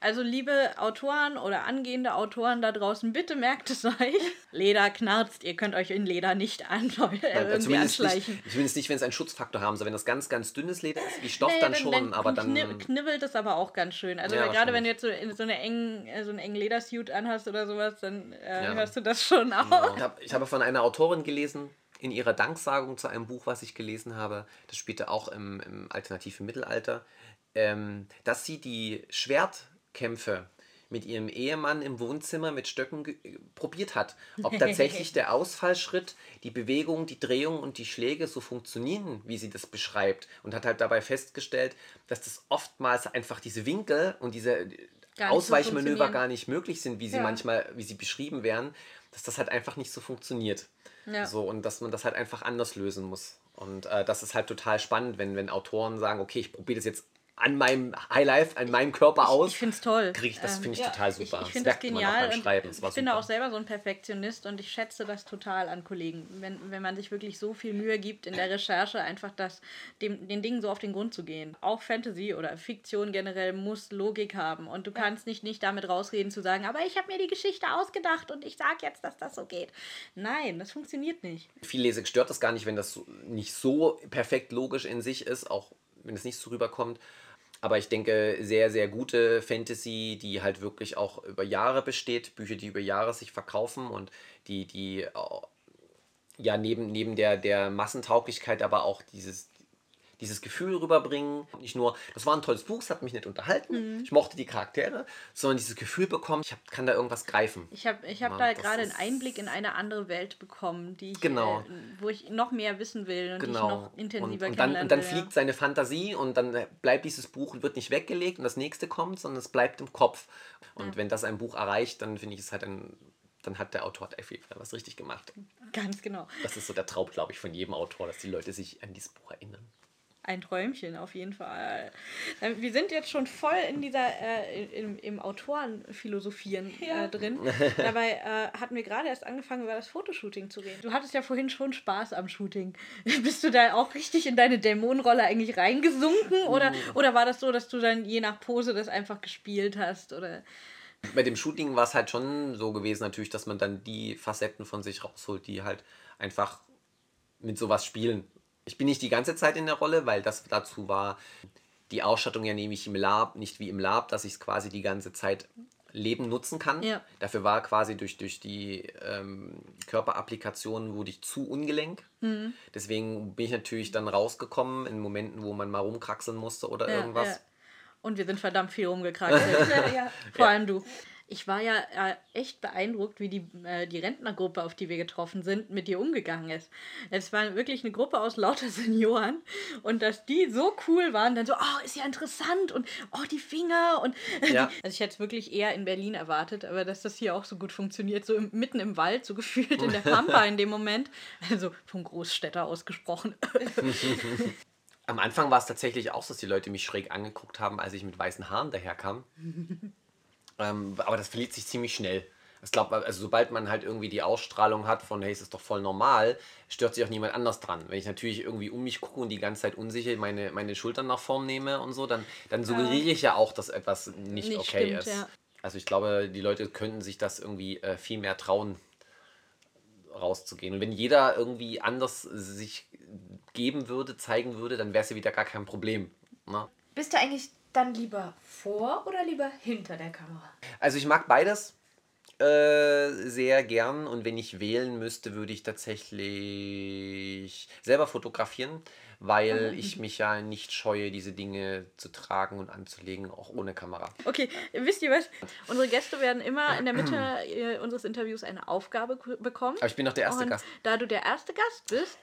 Speaker 2: Also liebe Autoren oder angehende Autoren da draußen, bitte merkt es euch. Leder knarzt, ihr könnt euch in Leder nicht an, äh,
Speaker 4: Nein,
Speaker 2: irgendwie
Speaker 4: zumindest,
Speaker 2: anschleichen.
Speaker 4: nicht, zumindest nicht, wenn es einen Schutzfaktor haben soll. Wenn das ganz, ganz dünnes Leder ist, wie Stoff
Speaker 2: Naja,
Speaker 4: dann schon, aber dann.
Speaker 2: kni- knibbelt es aber auch ganz schön. Also
Speaker 4: Ja,
Speaker 2: gerade wenn du jetzt so, in so, eine engen, äh, so einen engen Ledersuit anhast oder sowas, dann äh,
Speaker 4: Ja.
Speaker 2: hörst du das schon auch.
Speaker 4: Ich habe ich habe von einer Autorin gelesen, in ihrer Danksagung zu einem Buch, was ich gelesen habe, das spielte auch im, im alternativen Mittelalter, ähm, dass sie die Schwertkämpfe mit ihrem Ehemann im Wohnzimmer mit Stöcken probiert hat. Ob tatsächlich der Ausfallschritt, die Bewegung, die Drehung und die Schläge so funktionieren, wie sie das beschreibt. Und hat halt dabei festgestellt, dass das oftmals einfach diese Winkel und diese
Speaker 2: so
Speaker 4: Ausweichmanöver
Speaker 2: funktionieren.
Speaker 4: gar nicht möglich sind, wie sie
Speaker 2: Ja.
Speaker 4: manchmal, wie sie beschrieben werden, dass das halt einfach nicht so funktioniert.
Speaker 2: Ja.
Speaker 4: So, und dass man das halt einfach anders lösen muss. Und äh, das ist halt total spannend, wenn, wenn Autoren sagen, okay, ich probiere das jetzt an meinem Highlife, an meinem Körper aus.
Speaker 2: Ich finde es toll.
Speaker 4: Krieg ich, das
Speaker 2: Ähm,
Speaker 4: finde ich
Speaker 2: ja,
Speaker 4: total super.
Speaker 2: Ich, ich
Speaker 4: Das
Speaker 2: finde
Speaker 4: auch
Speaker 2: genial.
Speaker 4: beim
Speaker 2: und
Speaker 4: Schreiben.
Speaker 2: Ich bin da
Speaker 4: super.
Speaker 2: auch selber so ein Perfektionist und ich schätze das total an Kollegen, wenn, wenn man sich wirklich so viel Mühe gibt in der Recherche, einfach das, dem, den Dingen so auf den Grund zu gehen. Auch Fantasy oder Fiktion generell muss Logik haben und du kannst nicht, nicht damit rausreden zu sagen, aber ich habe mir die Geschichte ausgedacht und ich sage jetzt, dass das so geht. Nein, das funktioniert nicht.
Speaker 4: Viele Leser stört das gar nicht, wenn das nicht so perfekt logisch in sich ist, auch wenn es nicht so rüberkommt. Aber ich denke, sehr, sehr gute Fantasy, die halt wirklich auch über Jahre besteht, Bücher, die über Jahre sich verkaufen und die, die äh, ja neben, neben der, der Massentauglichkeit aber auch dieses, dieses Gefühl rüberbringen. Nicht nur, das war ein tolles Buch, es hat mich nicht unterhalten, ich mochte die Charaktere, sondern dieses Gefühl bekommen, ich hab, kann da irgendwas greifen.
Speaker 2: Ich habe ich hab
Speaker 4: Ja,
Speaker 2: da gerade einen Einblick in eine andere Welt bekommen, die ich,
Speaker 4: Genau.
Speaker 2: äh, wo ich noch mehr wissen will und
Speaker 4: Genau.
Speaker 2: noch intensiver
Speaker 4: und, und dann, und dann
Speaker 2: will,
Speaker 4: fliegt seine Fantasie und dann bleibt dieses Buch und wird nicht weggelegt und das nächste kommt, sondern es bleibt im Kopf. Und wenn das ein Buch erreicht, dann finde ich es halt ein, dann hat der Autor auf jeden Fall was richtig gemacht.
Speaker 2: ja. Ganz genau.
Speaker 4: Das ist so der Traum, glaube ich, von jedem Autor, dass die Leute sich an dieses Buch erinnern.
Speaker 2: Ein Träumchen auf jeden Fall. Ähm, Wir sind jetzt schon voll in dieser äh, im, im Autorenphilosophieren
Speaker 3: Ja.
Speaker 2: äh, drin. Dabei äh, hatten wir gerade erst angefangen, über das Fotoshooting zu reden. Du hattest ja vorhin schon Spaß am Shooting. Bist du da auch richtig in deine Dämonenrolle eigentlich reingesunken? Oder, oder war das so, dass du dann je nach Pose das einfach gespielt hast? Oder
Speaker 4: Bei dem Shooting war es halt schon so gewesen, natürlich, dass man dann die Facetten von sich rausholt, die halt einfach mit sowas spielen. Ich bin nicht die ganze Zeit in der Rolle, weil das dazu war, die Ausstattung ja nämlich im Lab, nicht wie im Lab, dass ich es quasi die ganze Zeit leben nutzen kann.
Speaker 2: Ja.
Speaker 4: Dafür war quasi durch, durch die ähm, Körperapplikationen wurde ich zu ungelenk.
Speaker 2: Mhm.
Speaker 4: Deswegen bin ich natürlich dann rausgekommen in Momenten, wo man mal rumkraxeln musste oder
Speaker 2: Ja,
Speaker 4: irgendwas.
Speaker 2: ja. Und wir sind verdammt viel rumgekraxelt.
Speaker 3: ja.
Speaker 2: Vor allem du. Ich war ja äh, echt beeindruckt, wie die, äh, die Rentnergruppe, auf die wir getroffen sind, mit dir umgegangen ist. Es war wirklich eine Gruppe aus lauter Senioren und dass die so cool waren, dann so, oh, ist ja interessant und oh, die Finger und.
Speaker 4: Ja.
Speaker 2: Also ich hätte es wirklich eher in Berlin erwartet, aber dass das hier auch so gut funktioniert, so im, mitten im Wald, so gefühlt in der Pampa in dem Moment. Also vom Großstädter ausgesprochen.
Speaker 4: Am Anfang war es tatsächlich auch so, dass die Leute mich schräg angeguckt haben, als ich mit weißen Haaren daherkam. Ähm, aber das verliert sich ziemlich schnell. Ich glaube, also sobald man halt irgendwie die Ausstrahlung hat von, hey, es ist doch voll normal, stört sich auch niemand anders dran. Wenn ich natürlich irgendwie um mich gucke und die ganze Zeit unsicher meine, meine Schultern nach vorn nehme und so, dann, dann suggeriere ich ja auch, dass etwas nicht,
Speaker 2: Nicht
Speaker 4: okay
Speaker 2: stimmt,
Speaker 4: ist.
Speaker 2: ja.
Speaker 4: Also ich glaube, die Leute könnten sich das irgendwie äh, viel mehr trauen, rauszugehen. Und wenn jeder irgendwie anders sich geben würde, zeigen würde, dann wäre es ja wieder gar kein Problem. Ne?
Speaker 3: Bist du eigentlich dann lieber vor oder lieber hinter der Kamera?
Speaker 4: Also ich mag beides äh, sehr gern und wenn ich wählen müsste, würde ich tatsächlich selber fotografieren, weil ich mich ja nicht scheue, diese Dinge zu tragen und anzulegen, auch ohne Kamera.
Speaker 2: Okay, wisst ihr was? Unsere Gäste werden immer in der Mitte äh, unseres Interviews eine Aufgabe bekommen.
Speaker 4: Aber ich bin noch der erste
Speaker 2: Und
Speaker 4: Gast.
Speaker 2: da du der erste Gast bist,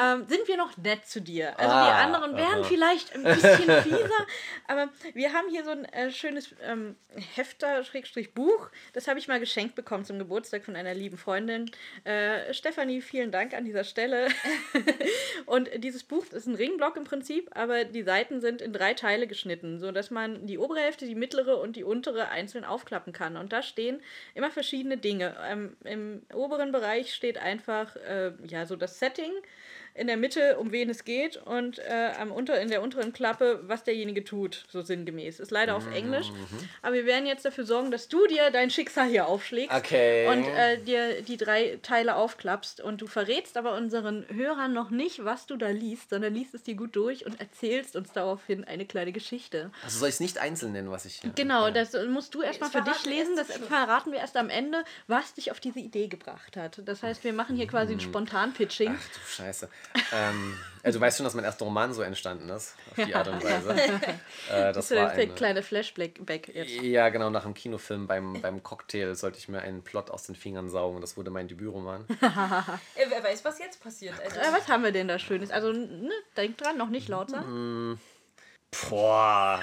Speaker 2: ähm, sind wir noch nett zu dir. Also die
Speaker 4: Ah,
Speaker 2: anderen wären
Speaker 4: aha.
Speaker 2: vielleicht ein bisschen fieser, aber wir haben hier so ein äh, schönes ähm, Hefter-Buch. Das habe ich mal geschenkt bekommen zum Geburtstag von einer lieben Freundin. Äh, Stefanie, vielen Dank an dieser Stelle. Und dieses Buch ist ein Ringblock im Prinzip, aber die Seiten sind in drei Teile geschnitten, sodass man die obere Hälfte, die mittlere und die untere einzeln aufklappen kann. Und da stehen immer verschiedene Dinge. Ähm, Im oberen Bereich steht einfach äh, ja so das Setting. In der Mitte, um wen es geht, und äh, am unter, in der unteren Klappe, was derjenige tut, so sinngemäß. Ist leider auf Englisch. Aber wir werden jetzt dafür sorgen, dass du dir dein Schicksal hier aufschlägst
Speaker 4: Okay.
Speaker 2: und äh, dir die drei Teile aufklappst. Und du verrätst aber unseren Hörern noch nicht, was du da liest, sondern liest es dir gut durch und erzählst uns daraufhin eine kleine Geschichte.
Speaker 4: Also soll ich es nicht einzeln nennen, was ich hier.
Speaker 2: Genau,
Speaker 4: Okay.
Speaker 2: das musst du erstmal für dich lesen. Das verraten wir erst am Ende, was dich auf diese Idee gebracht hat. Das heißt, wir machen hier quasi ein Spontan-Pitching.
Speaker 4: Ach du Scheiße. Ähm, also du weißt schon, dass mein erster Roman so entstanden ist, auf die Art und Weise. äh, das
Speaker 2: Das ist
Speaker 4: war
Speaker 2: der
Speaker 4: ein,
Speaker 2: kleine Flashback jetzt.
Speaker 4: Ja, genau, nach dem Kinofilm beim, beim Cocktail sollte ich mir einen Plot aus den Fingern saugen. Das wurde mein Debütroman.
Speaker 3: Wer weiß, was jetzt passiert. Also,
Speaker 2: Äh, was haben wir denn da Schönes? Also, ne, denk dran, noch nicht laut sein.
Speaker 4: Boah.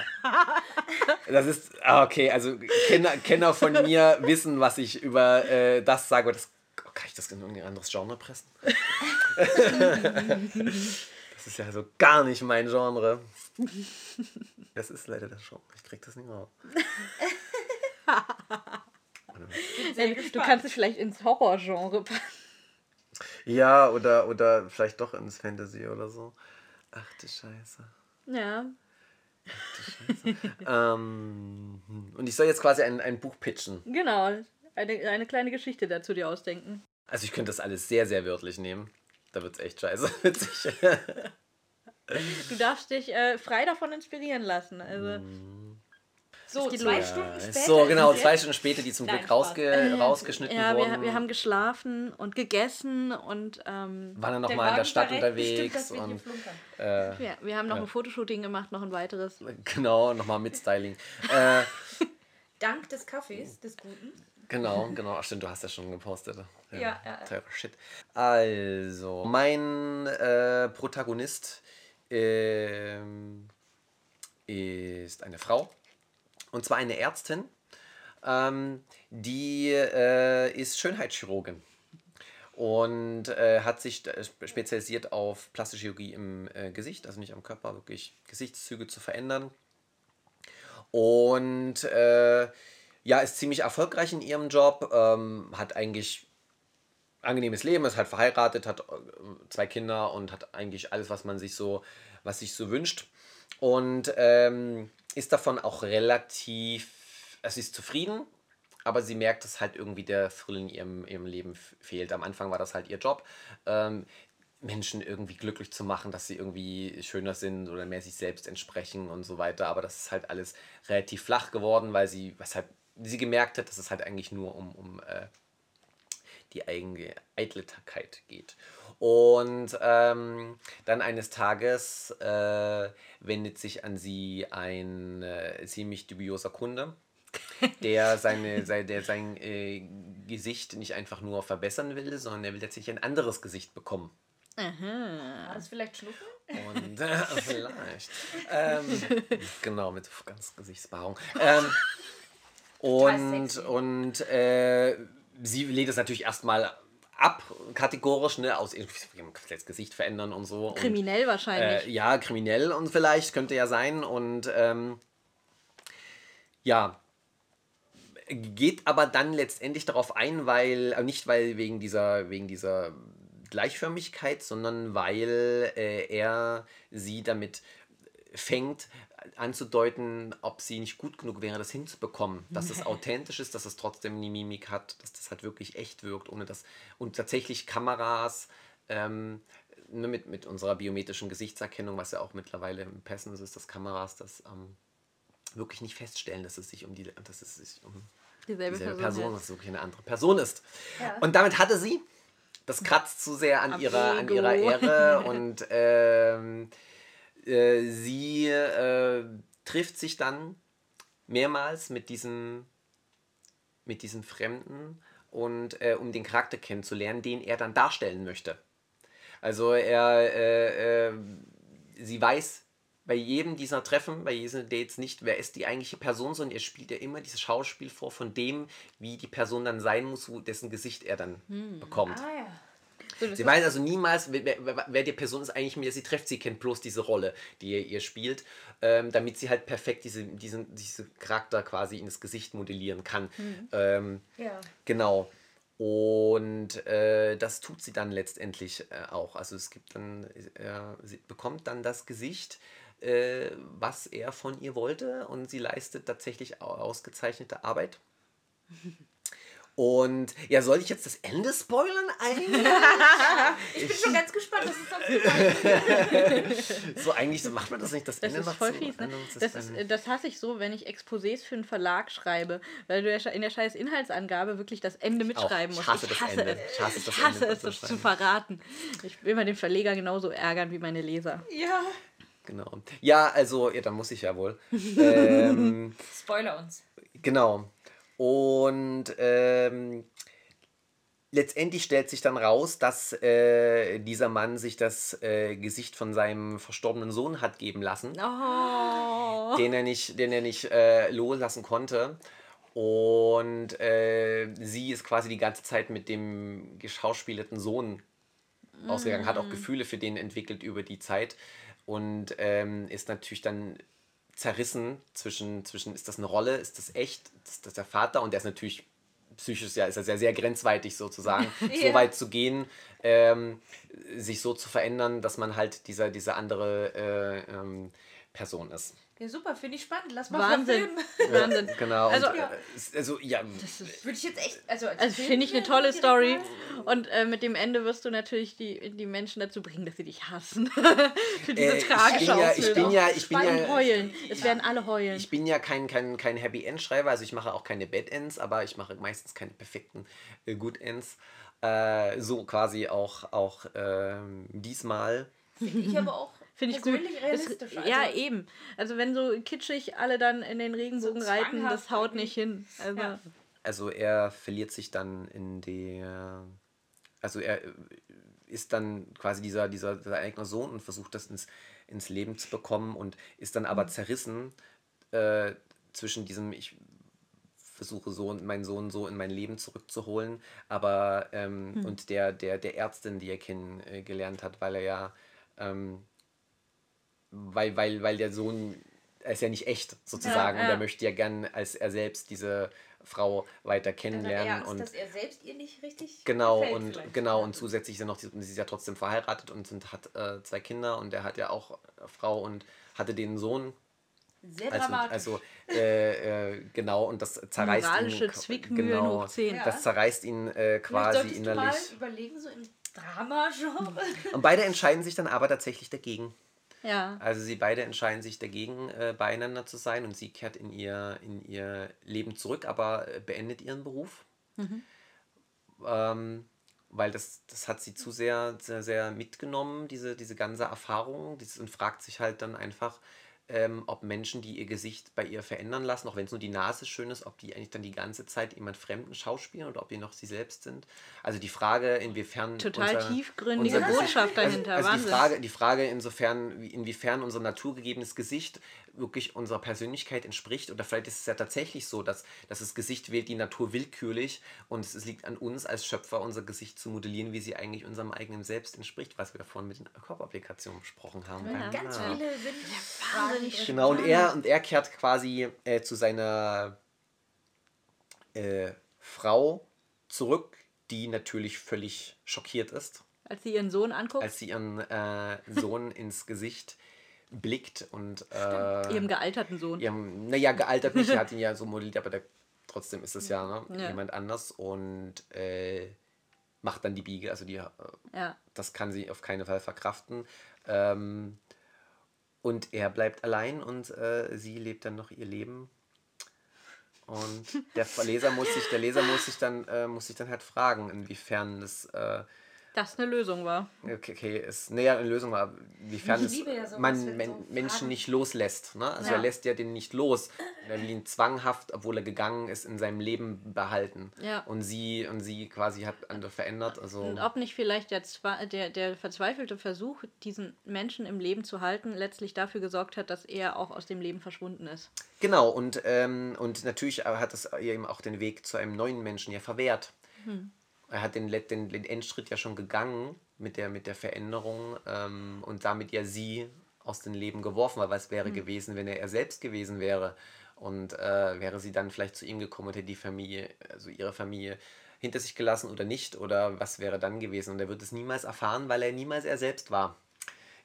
Speaker 4: Das ist, ah, okay, also Kenner, Kenner von mir wissen, was ich über äh, das sage. Das, kann ich das in irgendein anderes Genre pressen? das ist ja so gar nicht mein Genre. Das ist leider das Genre. Ich krieg das nicht mehr
Speaker 2: Ey, du kannst es vielleicht ins Horrorgenre packen.
Speaker 4: Ja, oder, oder vielleicht doch ins Fantasy oder so. Ach du Scheiße.
Speaker 2: Ja.
Speaker 4: Ähm, und ich soll jetzt quasi ein, ein Buch pitchen.
Speaker 2: Genau. Eine, eine kleine Geschichte dazu dir ausdenken.
Speaker 4: Also ich könnte das alles sehr, sehr wörtlich nehmen. Da wird's echt scheiße witzig.
Speaker 2: Du darfst dich äh, frei davon inspirieren lassen. Also,
Speaker 3: so, zwei
Speaker 2: los.
Speaker 3: Stunden später.
Speaker 4: so, genau,
Speaker 3: es
Speaker 4: zwei Stunden später, die zum
Speaker 3: Nein,
Speaker 4: Glück rausge rausgeschnitten
Speaker 2: ja,
Speaker 4: wurden.
Speaker 2: wir, wir haben geschlafen und gegessen und ähm,
Speaker 4: waren dann nochmal in der Stadt
Speaker 3: bestimmt,
Speaker 4: unterwegs
Speaker 3: hier
Speaker 4: und äh,
Speaker 2: ja, wir haben noch
Speaker 4: Ja.
Speaker 2: ein Fotoshooting gemacht, noch ein weiteres.
Speaker 4: genau, nochmal mit Styling. äh,
Speaker 3: Dank des Kaffees, des Guten.
Speaker 4: Genau, genau. Ach, stimmt, du hast ja schon gepostet.
Speaker 3: Ja, ja, ja.
Speaker 4: Teurer Shit. Also, mein äh, Protagonist ähm, ist eine Frau. Und zwar eine Ärztin. Ähm, die äh, ist Schönheitschirurgin. und äh, hat sich äh, spezialisiert auf plastische Chirurgie im äh, Gesicht, also nicht am Körper, wirklich Gesichtszüge zu verändern. Und äh, ja, ist ziemlich erfolgreich in ihrem Job, ähm, hat eigentlich angenehmes Leben, ist halt verheiratet, hat äh, zwei Kinder und hat eigentlich alles, was man sich so, was sich so wünscht. Und ähm, ist davon auch relativ, also ist zufrieden, aber sie merkt, dass halt irgendwie der Thrill in ihrem, ihrem Leben fehlt. Am Anfang war das halt ihr Job. Ähm, Menschen irgendwie glücklich zu machen, dass sie irgendwie schöner sind oder mehr sich selbst entsprechen und so weiter. Aber das ist halt alles relativ flach geworden, weil sie, was halt, sie gemerkt hat, dass es halt eigentlich nur um, um äh, die eigene Eitelkeit geht. Und ähm, dann eines Tages äh, wendet sich an sie ein äh, ziemlich dubioser Kunde, der, seine, sein, der sein äh, Gesicht nicht einfach nur verbessern will, sondern er will tatsächlich ein anderes Gesicht bekommen.
Speaker 3: War das vielleicht Schnuffen?
Speaker 4: Und äh, vielleicht. ähm, genau, mit ganz Gesichtsbehaarung. Ähm, und und äh, sie lehnt es natürlich erstmal ab, kategorisch, ne, aus das Gesicht verändern und so. Und,
Speaker 2: Kriminell wahrscheinlich.
Speaker 4: äh, ja, kriminell und vielleicht könnte ja sein. Und ähm, ja, geht aber dann letztendlich darauf ein, weil, äh, nicht weil wegen dieser, wegen dieser Gleichförmigkeit, sondern weil äh, er sie damit fängt anzudeuten, ob sie nicht gut genug wäre, das hinzubekommen. Dass es authentisch ist, dass es trotzdem eine Mimik hat, dass das halt wirklich echt wirkt, ohne dass. Und tatsächlich Kameras ähm, ne, mit, mit unserer biometrischen Gesichtserkennung, was ja auch mittlerweile im Passen ist, dass Kameras das ähm, wirklich nicht feststellen, dass es sich um die, dass es sich um
Speaker 2: Dieselbe
Speaker 4: dieselbe
Speaker 2: Person.
Speaker 4: Person, dass es wirklich eine andere Person ist.
Speaker 3: Ja.
Speaker 4: Und damit hatte sie, das kratzt zu sehr an,
Speaker 2: Am
Speaker 4: ihrer, an ihrer Ehre und ähm, äh, sie äh, trifft sich dann mehrmals mit diesem, mit diesem Fremden und äh, um den Charakter kennenzulernen, den er dann darstellen möchte. Also er, äh, äh, sie weiß bei jedem dieser Treffen, bei diesen Dates nicht, wer ist die eigentliche Person, sondern er spielt ja immer dieses Schauspiel vor von dem, wie die Person dann sein muss, wo dessen Gesicht er dann bekommt.
Speaker 3: Ah ja.
Speaker 4: Sie weiß also niemals, wer, wer, die Person ist eigentlich, mit der sie trifft. Sie kennt bloß diese Rolle, die er ihr spielt, ähm, damit sie halt perfekt diese, diesen, diese Charakter quasi in das Gesicht modellieren kann. Ähm,
Speaker 3: Ja.
Speaker 4: Genau. Und äh, das tut sie dann letztendlich äh, auch. Also es gibt dann, äh, sie bekommt dann das Gesicht, äh, was er von ihr wollte und sie leistet tatsächlich au- ausgezeichnete Arbeit. Und ja, soll ich jetzt das Ende spoilern eigentlich?
Speaker 3: Ich bin schon ganz gespannt, was es sonst
Speaker 4: so eigentlich so macht man das nicht, das,
Speaker 2: Das
Speaker 4: Ende
Speaker 2: ist voll fies, ne? Das, ist, das hasse ich so, wenn ich Exposés für einen Verlag schreibe, weil du ja in der scheiß Inhaltsangabe wirklich das Ende mitschreiben
Speaker 4: Ich
Speaker 2: musst.
Speaker 4: hasse das Ende.
Speaker 2: Es.
Speaker 4: Ich hasse das
Speaker 2: ich hasse
Speaker 4: Ende
Speaker 2: es, das zu verraten. Ich will mal den Verleger genauso ärgern wie meine Leser.
Speaker 3: Ja.
Speaker 4: Genau. Ja, also, ja, dann muss ich ja wohl. ähm,
Speaker 3: Spoiler uns.
Speaker 4: Genau. Und ähm, letztendlich stellt sich dann raus, dass äh, dieser Mann sich das äh, Gesicht von seinem verstorbenen Sohn hat geben lassen,
Speaker 2: Oh.
Speaker 4: den er nicht, den er nicht äh, loslassen konnte. Und äh, sie ist quasi die ganze Zeit mit dem geschauspielerten Sohn ausgegangen, hat auch Gefühle für den entwickelt über die Zeit und ähm, ist natürlich dann zerrissen zwischen, zwischen ist das eine Rolle, ist das echt, ist das der Vater und der ist natürlich psychisch ja, ist er sehr, sehr grenzweitig sozusagen, so
Speaker 3: Ja.
Speaker 4: weit zu gehen, ähm, sich so zu verändern, dass man halt dieser, diese andere äh, ähm, Person ist.
Speaker 3: Ja, super, finde ich spannend. Lass mal
Speaker 2: Wahnsinn.
Speaker 3: verfilmen.
Speaker 2: Wahnsinn.
Speaker 4: Genau.
Speaker 2: Also-
Speaker 4: und, äh, ist- also ja,
Speaker 3: Würde ich jetzt echt. Also, als
Speaker 2: Also finde ich eine tolle Story. Und äh, mit dem Ende wirst du natürlich die, die Menschen dazu bringen, dass sie dich hassen. Für diese
Speaker 4: Äh, ich
Speaker 2: tragische
Speaker 4: bin ja- ich bin ja- ich bin ja-
Speaker 2: heulen. Es werden alle heulen.
Speaker 4: Ich bin ja kein, kein, kein Happy End Schreiber, also ich mache auch keine Bad Ends, aber ich mache meistens keine perfekten äh, Good Ends. Äh, so quasi auch, auch ähm, diesmal.
Speaker 3: Finde ich aber auch
Speaker 2: Finde ich gut.
Speaker 3: persönlich
Speaker 2: Es,
Speaker 3: realistisch.
Speaker 2: ja,
Speaker 3: also,
Speaker 2: eben. Also wenn so kitschig alle dann in den Regenbogen
Speaker 3: So
Speaker 2: reiten, das haut
Speaker 3: irgendwie.
Speaker 2: nicht hin. Also,
Speaker 3: Ja.
Speaker 4: Also er verliert sich dann in der. Also er ist dann quasi dieser, dieser, dieser eigene Sohn und versucht das ins, ins Leben zu bekommen und ist dann aber zerrissen äh, zwischen diesem, ich versuche so meinen Sohn so in mein Leben zurückzuholen, aber ähm, und der, der, der Ärztin, die er kennengelernt hat, weil er ja, ähm, weil, weil, weil der Sohn, er ist ja nicht echt sozusagen
Speaker 2: Ja,
Speaker 4: und
Speaker 2: ja.
Speaker 4: er möchte ja gern als er selbst diese Frau weiter
Speaker 3: Dann hat er
Speaker 4: kennenlernen
Speaker 3: Angst,
Speaker 4: und
Speaker 3: dass er selbst ihr nicht richtig
Speaker 4: Genau, und
Speaker 3: vielleicht.
Speaker 4: genau, und zusätzlich sind noch, die, sie ist ja trotzdem verheiratet und sind, hat äh, zwei Kinder und er hat ja auch Frau und hatte den Sohn.
Speaker 3: Sehr
Speaker 4: Also,
Speaker 3: dramatisch.
Speaker 4: also äh, äh, genau, und das zerreißt
Speaker 2: Moralische
Speaker 4: ihn.
Speaker 2: Zwickmühlen
Speaker 4: genau,
Speaker 2: hoch 10.
Speaker 3: Ja.
Speaker 4: Das zerreißt ihn äh, quasi
Speaker 3: solltest du mal
Speaker 4: innerlich.
Speaker 3: überlegen, so im Drama-Genre.
Speaker 4: Und beide entscheiden sich dann aber tatsächlich dagegen.
Speaker 2: Ja.
Speaker 4: Also sie beide entscheiden sich dagegen, äh, beieinander zu sein und sie kehrt in ihr, in ihr Leben zurück, aber äh, beendet ihren Beruf. Ähm, weil das, das hat sie zu sehr, sehr, sehr mitgenommen, diese, diese ganze Erfahrung, dieses, und fragt sich halt dann einfach, ähm, ob Menschen, die ihr Gesicht bei ihr verändern lassen, auch wenn es nur die Nase schön ist, ob die eigentlich dann die ganze Zeit jemand Fremden schauspielen oder ob die noch sie selbst sind. Also die Frage, inwiefern.
Speaker 2: Total
Speaker 4: unser-
Speaker 2: tiefgründige
Speaker 4: unser Gesicht-
Speaker 2: Botschaft dahinter.
Speaker 4: Also, also die
Speaker 2: Wahnsinn.
Speaker 4: Frage, die Frage insofern, wie- inwiefern unser naturgegebenes Gesicht wirklich unserer Persönlichkeit entspricht. Oder vielleicht ist es ja tatsächlich so, dass, dass das Gesicht wählt die Natur willkürlich und es liegt an uns als Schöpfer, unser Gesicht zu modellieren, wie sie eigentlich unserem eigenen Selbst entspricht, was wir davon mit den Körperapplikationen besprochen haben.
Speaker 3: Ganz
Speaker 4: Ja.
Speaker 3: viele sind
Speaker 2: wahnsinnig
Speaker 4: Genau, und er, und er kehrt quasi äh, zu seiner äh, Frau zurück, die natürlich völlig schockiert ist
Speaker 2: Als sie ihren Sohn anguckt,
Speaker 4: als sie ihren äh, Sohn ins Gesicht blickt und äh,
Speaker 2: ihrem gealterten Sohn.
Speaker 4: ihrem, naja, gealtert nicht, er hat ihn ja so modelliert, aber der, trotzdem ist es ja, ne,
Speaker 2: Ja.
Speaker 4: jemand anders und äh, macht dann die Biege, also die, äh,
Speaker 2: Ja.
Speaker 4: das kann sie auf keinen Fall verkraften. Ähm, und er bleibt allein und äh, sie lebt dann noch ihr Leben. Und der Leser muss sich, der Leser muss sich dann, äh, muss sich dann halt fragen, inwiefern das äh,
Speaker 2: Das eine Lösung war.
Speaker 4: Okay, okay, ist näher eine Lösung, aber inwiefern
Speaker 3: Ich
Speaker 4: es
Speaker 3: ja sowas,
Speaker 4: man men
Speaker 3: so
Speaker 4: Menschen nicht loslässt. Ne? Also
Speaker 2: Ja.
Speaker 4: er lässt ja den nicht los. Er will ihn zwanghaft, obwohl er gegangen ist, in seinem Leben behalten.
Speaker 2: Ja.
Speaker 4: Und sie und sie quasi hat andere verändert. Also
Speaker 2: Und ob nicht vielleicht der, der, der verzweifelte Versuch, diesen Menschen im Leben zu halten, letztlich dafür gesorgt hat, dass er auch aus dem Leben verschwunden ist.
Speaker 4: genau, und, ähm, und natürlich hat es eben auch den Weg zu einem neuen Menschen ja verwehrt. Er hat den, den, den Endschritt ja schon gegangen mit der, mit der Veränderung ähm, und damit ja sie aus dem Leben geworfen, weil was wäre gewesen, wenn er er selbst gewesen wäre? Und äh, wäre sie dann vielleicht zu ihm gekommen und hätte die Familie, also ihre Familie hinter sich gelassen oder nicht? Oder was wäre dann gewesen? Und er wird es niemals erfahren, weil er niemals er selbst war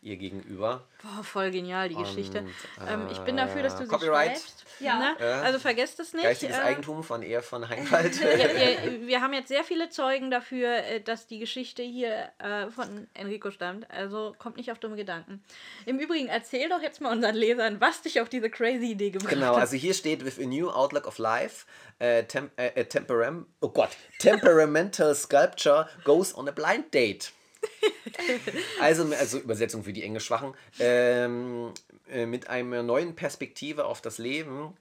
Speaker 4: ihr gegenüber.
Speaker 2: Boah, voll genial, die Geschichte.
Speaker 4: Und,
Speaker 2: ähm, ich bin dafür, dass du
Speaker 4: äh,
Speaker 2: sie
Speaker 4: Copyright.
Speaker 2: schreibst.
Speaker 3: Ja.
Speaker 2: Ne? Also vergesst es nicht.
Speaker 4: Geistiges
Speaker 2: äh,
Speaker 4: Eigentum von eher von Heinwald.
Speaker 2: wir, haben jetzt sehr viele Zeugen dafür, äh, dass die Geschichte hier äh, von Enrico stammt. Also kommt nicht auf dumme Gedanken. Im Übrigen, erzähl doch jetzt mal unseren Lesern, was dich auf diese crazy Idee gebracht
Speaker 4: Genau,
Speaker 2: hat.
Speaker 4: also hier steht with a new outlook of life, uh, tem uh, a temperam oh Gott, temperamental sculpture goes on a blind date. Also, also Übersetzung für die Englischschwachen. Ähm, äh, mit einer neuen Perspektive auf das Leben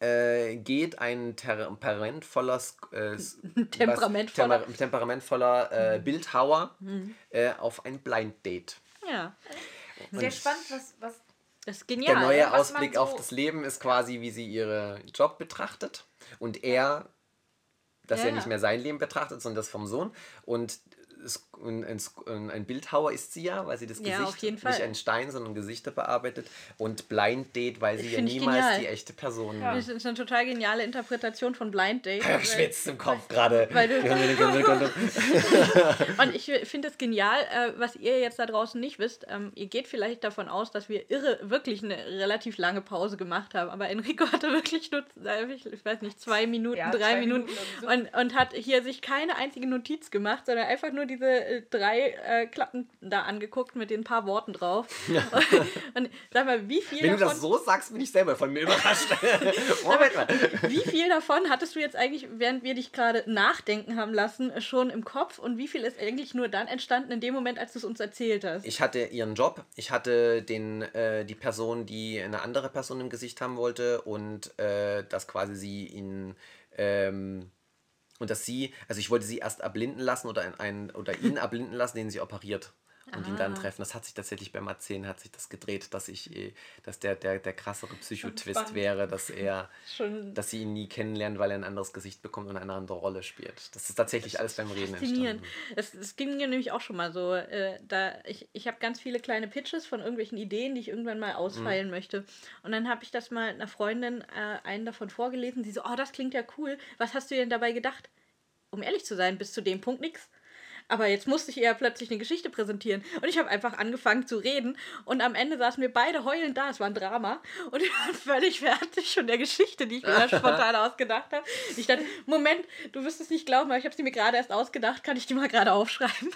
Speaker 4: äh, geht ein temperamentvoller, äh, s- was-
Speaker 2: Temperamentvoller.
Speaker 4: Temper temperamentvoller äh, Bildhauer äh, auf ein Blind Date.
Speaker 2: Ja,
Speaker 3: Sehr spannend, was, was
Speaker 2: das ist genial.
Speaker 4: Der neue
Speaker 3: was man
Speaker 4: Ausblick
Speaker 3: so-
Speaker 4: auf das Leben ist quasi, wie sie ihren Job betrachtet und er, dass
Speaker 2: Ja,
Speaker 4: er nicht mehr sein Leben betrachtet, sondern das vom Sohn. Und ein, ein, ein Bildhauer ist sie ja, weil sie das
Speaker 2: Ja,
Speaker 4: Gesicht,
Speaker 2: auf jeden
Speaker 4: nicht
Speaker 2: Fall.
Speaker 4: ein Stein, sondern Gesichter bearbeitet. Und Blind Date, weil sie ja niemals
Speaker 2: genial.
Speaker 4: die echte Person
Speaker 2: Das ist eine total geniale Interpretation von Blind Date.
Speaker 4: Ich schwitzt im Kopf gerade.
Speaker 2: Und ich finde es genial, äh, was ihr jetzt da draußen nicht wisst. Ähm, ihr geht vielleicht davon aus, dass wir irre wirklich eine relativ lange Pause gemacht haben. Aber Enrico hatte wirklich nur, äh, ich weiß nicht, zwei Minuten,
Speaker 3: Ja,
Speaker 2: drei
Speaker 3: zwei
Speaker 2: Minuten
Speaker 3: Minuten
Speaker 2: und, und hat hier sich keine einzige Notiz gemacht, sondern einfach nur diese äh, drei äh, Klappen da angeguckt mit den paar Worten drauf. und sag mal, wie viel
Speaker 4: Wenn du
Speaker 2: davon...
Speaker 4: das so sagst, bin ich selber von mir überrascht. Moment mal.
Speaker 2: Wie viel davon hattest du jetzt eigentlich, während wir dich gerade nachdenken haben lassen, schon im Kopf und wie viel ist eigentlich nur dann entstanden in dem Moment, als du es uns erzählt hast?
Speaker 4: Ich hatte ihren Job, ich hatte den, äh, die Person, die eine andere Person im Gesicht haben wollte und äh, dass quasi sie ihn ähm, und dass sie, also ich wollte sie erst erblinden lassen oder, ein, ein, oder ihn erblinden lassen, den sie operiert. Und ihn dann treffen. Das hat sich tatsächlich beim Erzählen hat sich das gedreht, dass ich, eh- dass der, der, der krassere Psychotwist wäre, dass er,
Speaker 2: Schon
Speaker 4: dass sie ihn nie kennenlernen, weil er ein anderes Gesicht bekommt und eine andere Rolle spielt. Das ist tatsächlich alles beim Reden entstanden.
Speaker 2: Es, es ging mir nämlich auch schon mal so. Äh, da ich ich habe ganz viele kleine Pitches von irgendwelchen Ideen, die ich irgendwann mal ausfeilen möchte. Und dann habe ich das mal einer Freundin äh, einen davon vorgelesen. Die so, oh, das klingt ja cool. Was hast du denn dabei gedacht? Um ehrlich zu sein, bis zu dem Punkt nichts. Aber jetzt musste ich ihr plötzlich eine Geschichte präsentieren. Und ich habe einfach angefangen zu reden. Und am Ende saßen wir beide heulend da. Es war ein Drama. Und ich war völlig fertig von der Geschichte, die ich mir da spontan ausgedacht habe. Ich dachte, Moment, du wirst es nicht glauben, aber ich habe sie mir gerade erst ausgedacht. Kann ich die mal gerade aufschreiben?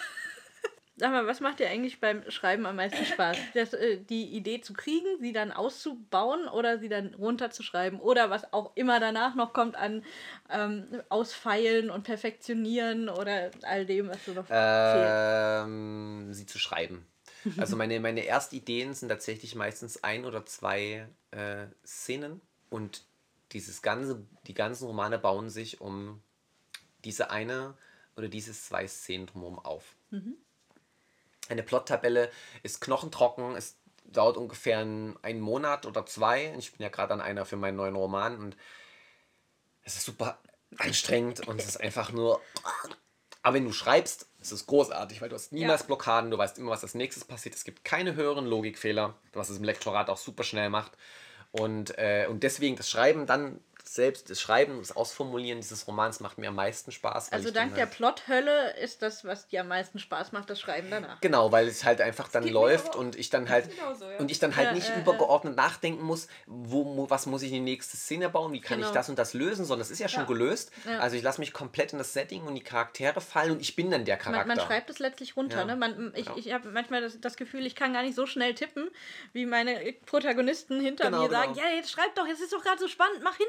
Speaker 2: Sag mal, was macht dir eigentlich beim Schreiben am meisten Spaß? Das, äh, die Idee zu kriegen, sie dann auszubauen oder sie dann runterzuschreiben oder was auch immer danach noch kommt an ähm, Ausfeilen und Perfektionieren oder all dem, was du noch fehlt.
Speaker 4: Ähm, sie zu schreiben. Also meine, meine Erstideen sind tatsächlich meistens ein oder zwei äh, Szenen und dieses ganze, die ganzen Romane bauen sich um diese eine oder diese zwei Szenen drumherum auf. Eine Plottabelle ist knochentrocken, es dauert ungefähr einen, Monat oder zwei. Ich bin ja gerade an einer für meinen neuen Roman und es ist super anstrengend und es ist einfach nur. Aber wenn du schreibst, ist es großartig, weil du hast niemals
Speaker 3: Ja.
Speaker 4: Blockaden, du weißt immer, was als nächstes passiert. Es gibt keine höheren Logikfehler, was es im Lektorat auch super schnell macht. Und, äh, und deswegen das Schreiben dann selbst, das Schreiben, das Ausformulieren dieses Romans macht mir am meisten Spaß.
Speaker 2: Also dank der
Speaker 4: halt-
Speaker 2: Plothölle ist das, was dir am meisten Spaß macht, das Schreiben danach.
Speaker 4: Genau, weil es halt einfach dann läuft und ich dann halt
Speaker 3: genauso, ja.
Speaker 4: und ich dann halt
Speaker 2: Ja,
Speaker 4: nicht
Speaker 2: ja.
Speaker 4: übergeordnet nachdenken muss, wo, was muss ich in die nächste Szene bauen, wie kann
Speaker 2: Genau.
Speaker 4: ich das und das lösen, sondern es ist ja schon
Speaker 3: Ja.
Speaker 4: gelöst. Also ich lasse mich komplett in das Setting und die Charaktere fallen und ich bin dann der
Speaker 2: Man,
Speaker 4: Charakter.
Speaker 2: man schreibt es letztlich runter. Ne? Man, ich
Speaker 4: Ja.
Speaker 2: ich habe manchmal das, das Gefühl, ich kann gar nicht so schnell tippen, wie meine Protagonisten hinter
Speaker 4: Genau,
Speaker 2: mir sagen,
Speaker 4: genau.
Speaker 2: ja, jetzt schreib doch, es ist doch gerade so spannend, mach hin.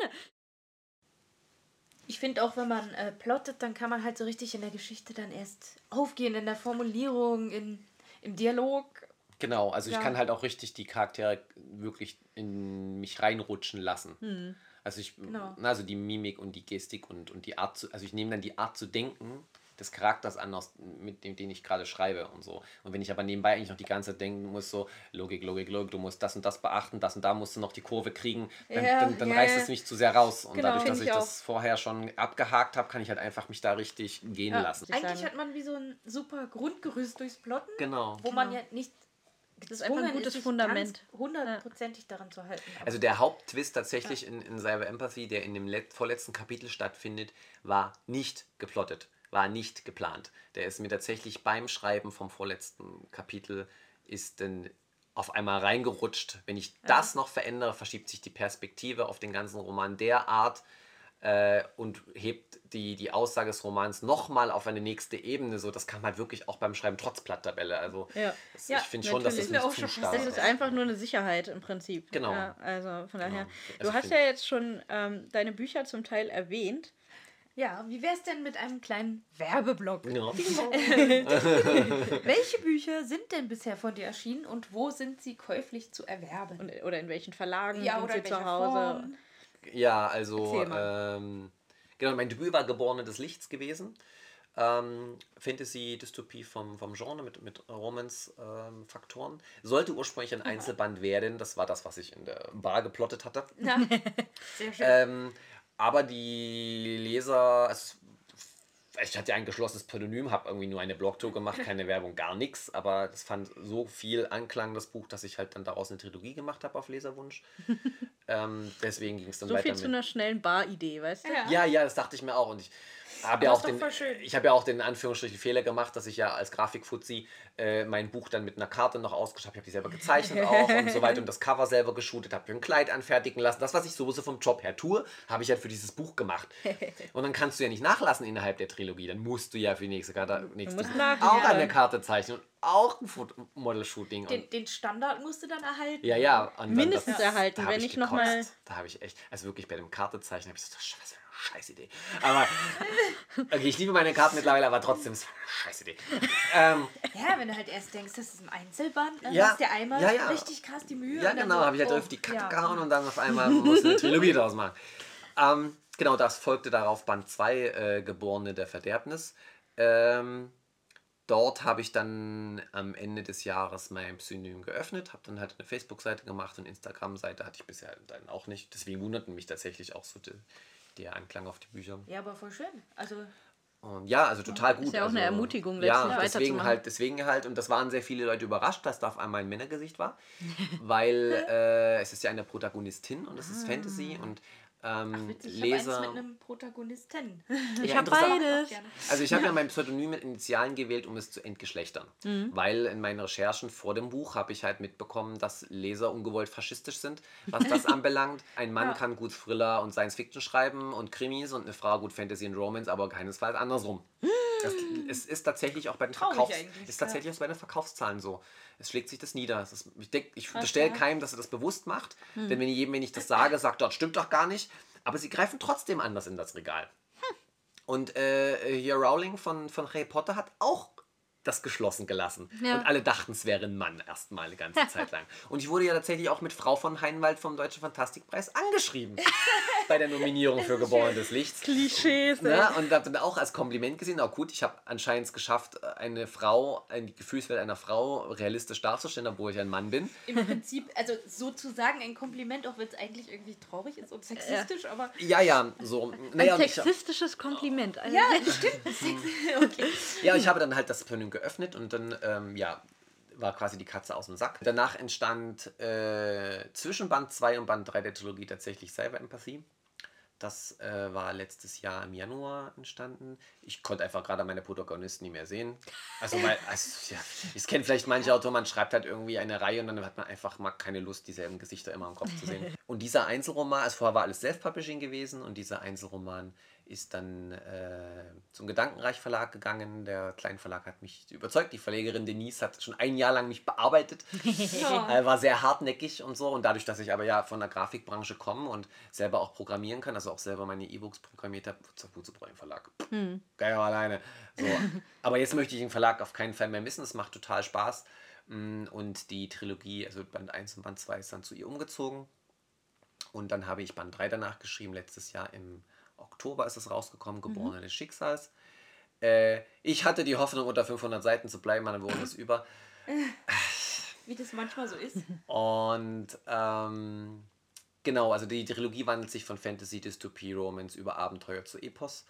Speaker 3: Ich finde auch, wenn man äh, plottet, dann kann man halt so richtig in der Geschichte dann erst aufgehen, in der Formulierung, in, im Dialog.
Speaker 4: Genau, also ich
Speaker 3: Ja.
Speaker 4: kann halt auch richtig die Charaktere wirklich in mich reinrutschen lassen.
Speaker 2: Hm.
Speaker 4: Also ich,
Speaker 3: Genau.
Speaker 4: na, also die Mimik und die Gestik und, und die Art zu, also ich nehme dann die Art zu denken des Charakters an, aus, mit dem, den ich gerade schreibe und so. Und wenn ich aber nebenbei eigentlich noch die ganze Zeit denken muss, so Logik, Logik, Logik, du musst das und das beachten, das und da musst du noch die Kurve kriegen, dann,
Speaker 3: Ja,
Speaker 4: dann, dann
Speaker 3: ja,
Speaker 4: reißt
Speaker 3: ja.
Speaker 4: es mich zu sehr raus. Und
Speaker 2: Genau,
Speaker 4: dadurch, dass
Speaker 2: ich
Speaker 4: ich
Speaker 2: auch.
Speaker 4: das vorher schon abgehakt habe, kann ich halt einfach mich da richtig gehen
Speaker 2: Ja.
Speaker 4: lassen.
Speaker 2: Ich
Speaker 3: Eigentlich
Speaker 2: sagen.
Speaker 3: hat man wie so ein super Grundgerüst durchs Plotten,
Speaker 4: Genau.
Speaker 3: wo man
Speaker 2: Genau.
Speaker 3: ja nicht
Speaker 2: Das ist einfach ein gutes Fundament.
Speaker 3: hundertprozentig daran zu halten. Aber
Speaker 4: Also der Haupttwist tatsächlich in, in Cyber Empathy, der in dem let vorletzten Kapitel stattfindet, war nicht geplottet, war nicht geplant. Der ist mir tatsächlich beim Schreiben vom vorletzten Kapitel ist dann auf einmal reingerutscht. Wenn ich das noch verändere, verschiebt sich die Perspektive auf den ganzen Roman derart äh, und hebt die, die Aussage des Romans nochmal auf eine nächste Ebene. So, das kann man halt wirklich auch beim Schreiben trotz Blatttabelle. Also
Speaker 2: Ja.
Speaker 4: das,
Speaker 3: Ja,
Speaker 4: ich finde schon, dass das
Speaker 3: Ist mir
Speaker 4: nicht
Speaker 3: auch
Speaker 4: zu
Speaker 3: schon
Speaker 2: Das ist einfach nur eine Sicherheit im Prinzip.
Speaker 4: Genau.
Speaker 2: Ja, also von daher.
Speaker 4: Genau.
Speaker 2: Du
Speaker 4: Also
Speaker 2: hast ja jetzt schon ähm, deine Bücher zum Teil erwähnt.
Speaker 3: Ja, wie wäre es denn mit einem kleinen Werbeblock?
Speaker 4: Ja.
Speaker 3: Welche Bücher sind denn bisher von dir erschienen und wo sind sie käuflich zu erwerben?
Speaker 2: Und, oder in welchen Verlagen
Speaker 3: ja,
Speaker 2: sind
Speaker 3: oder
Speaker 2: sie
Speaker 3: in
Speaker 2: zu Hause?
Speaker 3: Form?
Speaker 4: Ja, also ähm, genau, mein Debüt war Geborene des Lichts gewesen. Ähm, Fantasy-Dystopie vom, vom Genre mit, mit Romance-Faktoren. Sollte ursprünglich ein Einzelband werden, das war das, was ich in der Bar geplottet hatte.
Speaker 3: Ja, sehr schön.
Speaker 4: Ähm, aber die Leser, es, ich hatte ja ein geschlossenes Pseudonym, habe irgendwie nur eine Blogtour gemacht, keine Werbung, gar nichts. Aber das fand so viel Anklang, das Buch, dass ich halt dann daraus eine Trilogie gemacht habe auf Leserwunsch. ähm, deswegen ging es dann
Speaker 2: So
Speaker 4: weiter
Speaker 2: viel
Speaker 4: mit.
Speaker 2: zu einer schnellen Bar-Idee, weißt du?
Speaker 3: Ja.
Speaker 4: Ja, ja, das dachte ich mir auch. Und ich habe ja auch den, ich habe ja auch den in Anführungsstrichen Fehler gemacht, dass ich ja als Grafikfuzzi äh, mein Buch dann mit einer Karte noch ausgeschrieben habe. Ich habe die selber gezeichnet auch und so weiter und das Cover selber geshootet, habe mir ein Kleid anfertigen lassen. Das, was ich sowieso vom Job her tue, habe ich halt für dieses Buch gemacht. Und dann kannst du ja nicht nachlassen innerhalb der Trilogie. Dann musst du ja für die nächste Karte nächste auch eine Karte zeichnen und auch ein Model-Shooting.
Speaker 3: Den, den Standard musst du dann erhalten.
Speaker 4: ja, ja.
Speaker 2: Mindestens
Speaker 4: das,
Speaker 2: erhalten, wenn
Speaker 4: ich
Speaker 2: nicht noch
Speaker 4: gekotzt.
Speaker 2: mal-
Speaker 4: Da habe ich echt, also wirklich bei dem Kartezeichen habe ich so, eine scheiß Idee. Aber, okay, ich liebe meine Karten mittlerweile, aber trotzdem, es war eine scheiß Idee. Ähm,
Speaker 3: Ja, wenn du halt erst denkst, das ist ein Einzelband, dann
Speaker 4: Ja,
Speaker 3: machst du einmal
Speaker 4: ja, ja.
Speaker 3: richtig krass die Mühe.
Speaker 4: ja, genau,
Speaker 3: so,
Speaker 4: habe ich halt
Speaker 3: oh,
Speaker 4: auf die Kacke
Speaker 3: ja.
Speaker 4: gehauen und dann auf einmal musste eine Trilogie draus machen. Ähm, genau, das folgte darauf Band 2, äh, Geborene der Verderbnis. Ähm, dort habe ich dann am Ende des Jahres mein Pseudonym geöffnet, habe dann halt eine Facebook-Seite gemacht und Instagram-Seite hatte ich bisher dann auch nicht. Deswegen wunderten mich tatsächlich auch so die, der Anklang auf die Bücher.
Speaker 3: Ja, aber voll schön. Also,
Speaker 4: Und ja, also total gut.
Speaker 2: ja auch eine
Speaker 4: also,
Speaker 2: Ermutigung,
Speaker 4: Ja, deswegen halt, deswegen halt, und das waren sehr viele Leute überrascht, dass da auf einmal ein Männergesicht war, weil äh, es ist ja eine Protagonistin und es ist Fantasy und ähm,
Speaker 3: witzig, ich
Speaker 4: Leser.
Speaker 3: habe eins mit einem Protagonisten.
Speaker 2: Ich
Speaker 4: Ja,
Speaker 2: habe beides.
Speaker 4: Also ich habe ja mein Pseudonym mit Initialen gewählt, um es zu entgeschlechtern.
Speaker 2: Mhm.
Speaker 4: Weil in meinen Recherchen vor dem Buch habe ich halt mitbekommen, dass Leser ungewollt faschistisch sind, was das anbelangt. Ein Mann
Speaker 3: Ja.
Speaker 4: kann gut Thriller und Science Fiction schreiben und Krimis und eine Frau gut Fantasy und Romance, aber keinesfalls andersrum. Das, es ist tatsächlich auch bei den, Verkaufs ist tatsächlich auch bei den Verkaufszahlen so. Es schlägt sich das nieder. Es ist, ich denk, ich unterstelle keinem, dass er das bewusst macht. Denn wenn jedem, wenn ich das sage, sagt, dort stimmt doch gar nicht. Aber sie greifen trotzdem anders in das Regal. Und äh, hier Rowling von, von Harry Potter hat auch das geschlossen gelassen.
Speaker 2: Ja.
Speaker 4: Und alle dachten, es wäre ein Mann erstmal eine ganze Zeit lang. Und ich wurde ja tatsächlich auch mit Frau von Heinwald vom Deutschen Fantastikpreis angeschrieben. bei der Nominierung für Geboren des Lichts.
Speaker 2: Klischees.
Speaker 4: Ne? Und habe dann auch als Kompliment gesehen, auch gut, ich habe anscheinend es geschafft, eine Frau, die Gefühlswelt einer Frau realistisch darzustellen, obwohl ich ein Mann bin.
Speaker 3: Im Prinzip, also sozusagen ein Kompliment, auch wenn es eigentlich irgendwie traurig ist und sexistisch, aber.
Speaker 4: Ja, ja, so.
Speaker 2: Ein
Speaker 4: Naja, ich,
Speaker 2: sexistisches Kompliment. Also,
Speaker 3: Ja, stimmt. Okay.
Speaker 4: ja, ich habe dann halt das Pseudonym geöffnet und dann, ähm, ja, war quasi die Katze aus dem Sack. Danach entstand äh, zwischen Band 2 und Band 3 der Trilogie tatsächlich Cyber-Empathie. Das äh, war letztes Jahr im Januar entstanden. Ich konnte einfach gerade meine Protagonisten nicht mehr sehen. Also, weil, also, ja, es kennt vielleicht manche Autoren, man schreibt halt irgendwie eine Reihe und dann hat man einfach mal keine Lust, dieselben Gesichter immer im Kopf zu sehen. Und dieser Einzelroman, also vorher war alles Self-Publishing gewesen und dieser Einzelroman ist dann äh, zum Gedankenreich Verlag gegangen. Der Kleinverlag hat mich überzeugt. Die Verlegerin Denise hat schon ein Jahr lang mich bearbeitet.
Speaker 3: Ja.
Speaker 4: Äh, war sehr hartneckig und so. Und dadurch, dass ich aber ja von der Grafikbranche komme und selber auch programmieren kann, also auch selber meine E-Books programmiert habe, wird es auch gut zu ein Verlag. Geil alleine. So. aber jetzt möchte ich den Verlag auf keinen Fall mehr missen. Es macht total Spaß. Mm, Und die Trilogie, also Band 1 und Band 2 ist dann zu ihr umgezogen. Und dann habe ich Band 3 danach geschrieben, letztes Jahr im Oktober ist es rausgekommen, Geborene des Schicksals. Äh, ich hatte die Hoffnung, unter 500 Seiten zu bleiben, dann wurde es über.
Speaker 3: Wie das manchmal so ist.
Speaker 4: Und ähm, genau, also die Trilogie wandelt sich von Fantasy, Dystopie, Romance über Abenteuer zu Epos.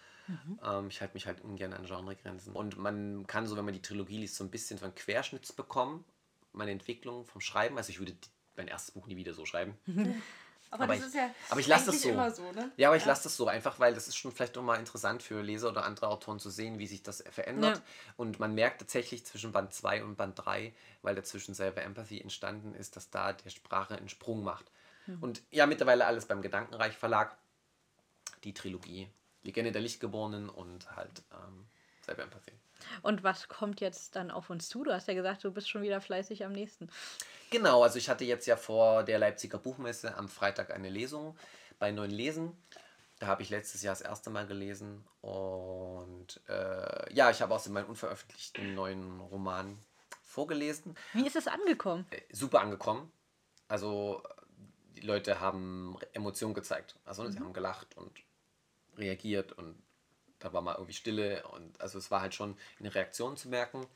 Speaker 4: Ähm, ich halte mich halt ungern an Genregrenzen. Und man kann so, wenn man die Trilogie liest, so ein bisschen so einen Querschnitt bekommen. Meine Entwicklung vom Schreiben. Also ich würde mein erstes Buch nie wieder so schreiben.
Speaker 3: Aber,
Speaker 4: Aber
Speaker 3: das
Speaker 4: ich-
Speaker 3: ist ja.
Speaker 4: aber ich lasse das so.
Speaker 3: immer so, ne?
Speaker 4: Ja, aber ich lasse das so einfach, weil das ist schon vielleicht nochmal interessant für Leser oder andere Autoren zu sehen, wie sich das verändert.
Speaker 2: Ja.
Speaker 4: Und man merkt tatsächlich zwischen Band 2 und Band 3, weil dazwischen selber Empathy entstanden ist, dass da der Sprache einen Sprung macht. Und ja, mittlerweile alles beim Gedankenreich Verlag. Die Trilogie Legende der Lichtgeborenen und halt ähm, selber Empathy.
Speaker 2: Und was kommt jetzt dann auf uns zu? Du hast ja gesagt, du bist schon wieder fleißig am nächsten.
Speaker 4: Genau, also ich hatte jetzt ja vor der Leipziger Buchmesse am Freitag eine Lesung bei Neuen Lesen. Da habe ich letztes Jahr das erste Mal gelesen. Und äh, ja, ich habe außerdem meinen unveröffentlichten neuen Roman vorgelesen.
Speaker 2: Wie ist es angekommen?
Speaker 4: Äh, super angekommen. Also die Leute haben Emotionen gezeigt. Also sie haben gelacht und reagiert und da war mal irgendwie Stille und also es war halt schon eine Reaktion zu merken.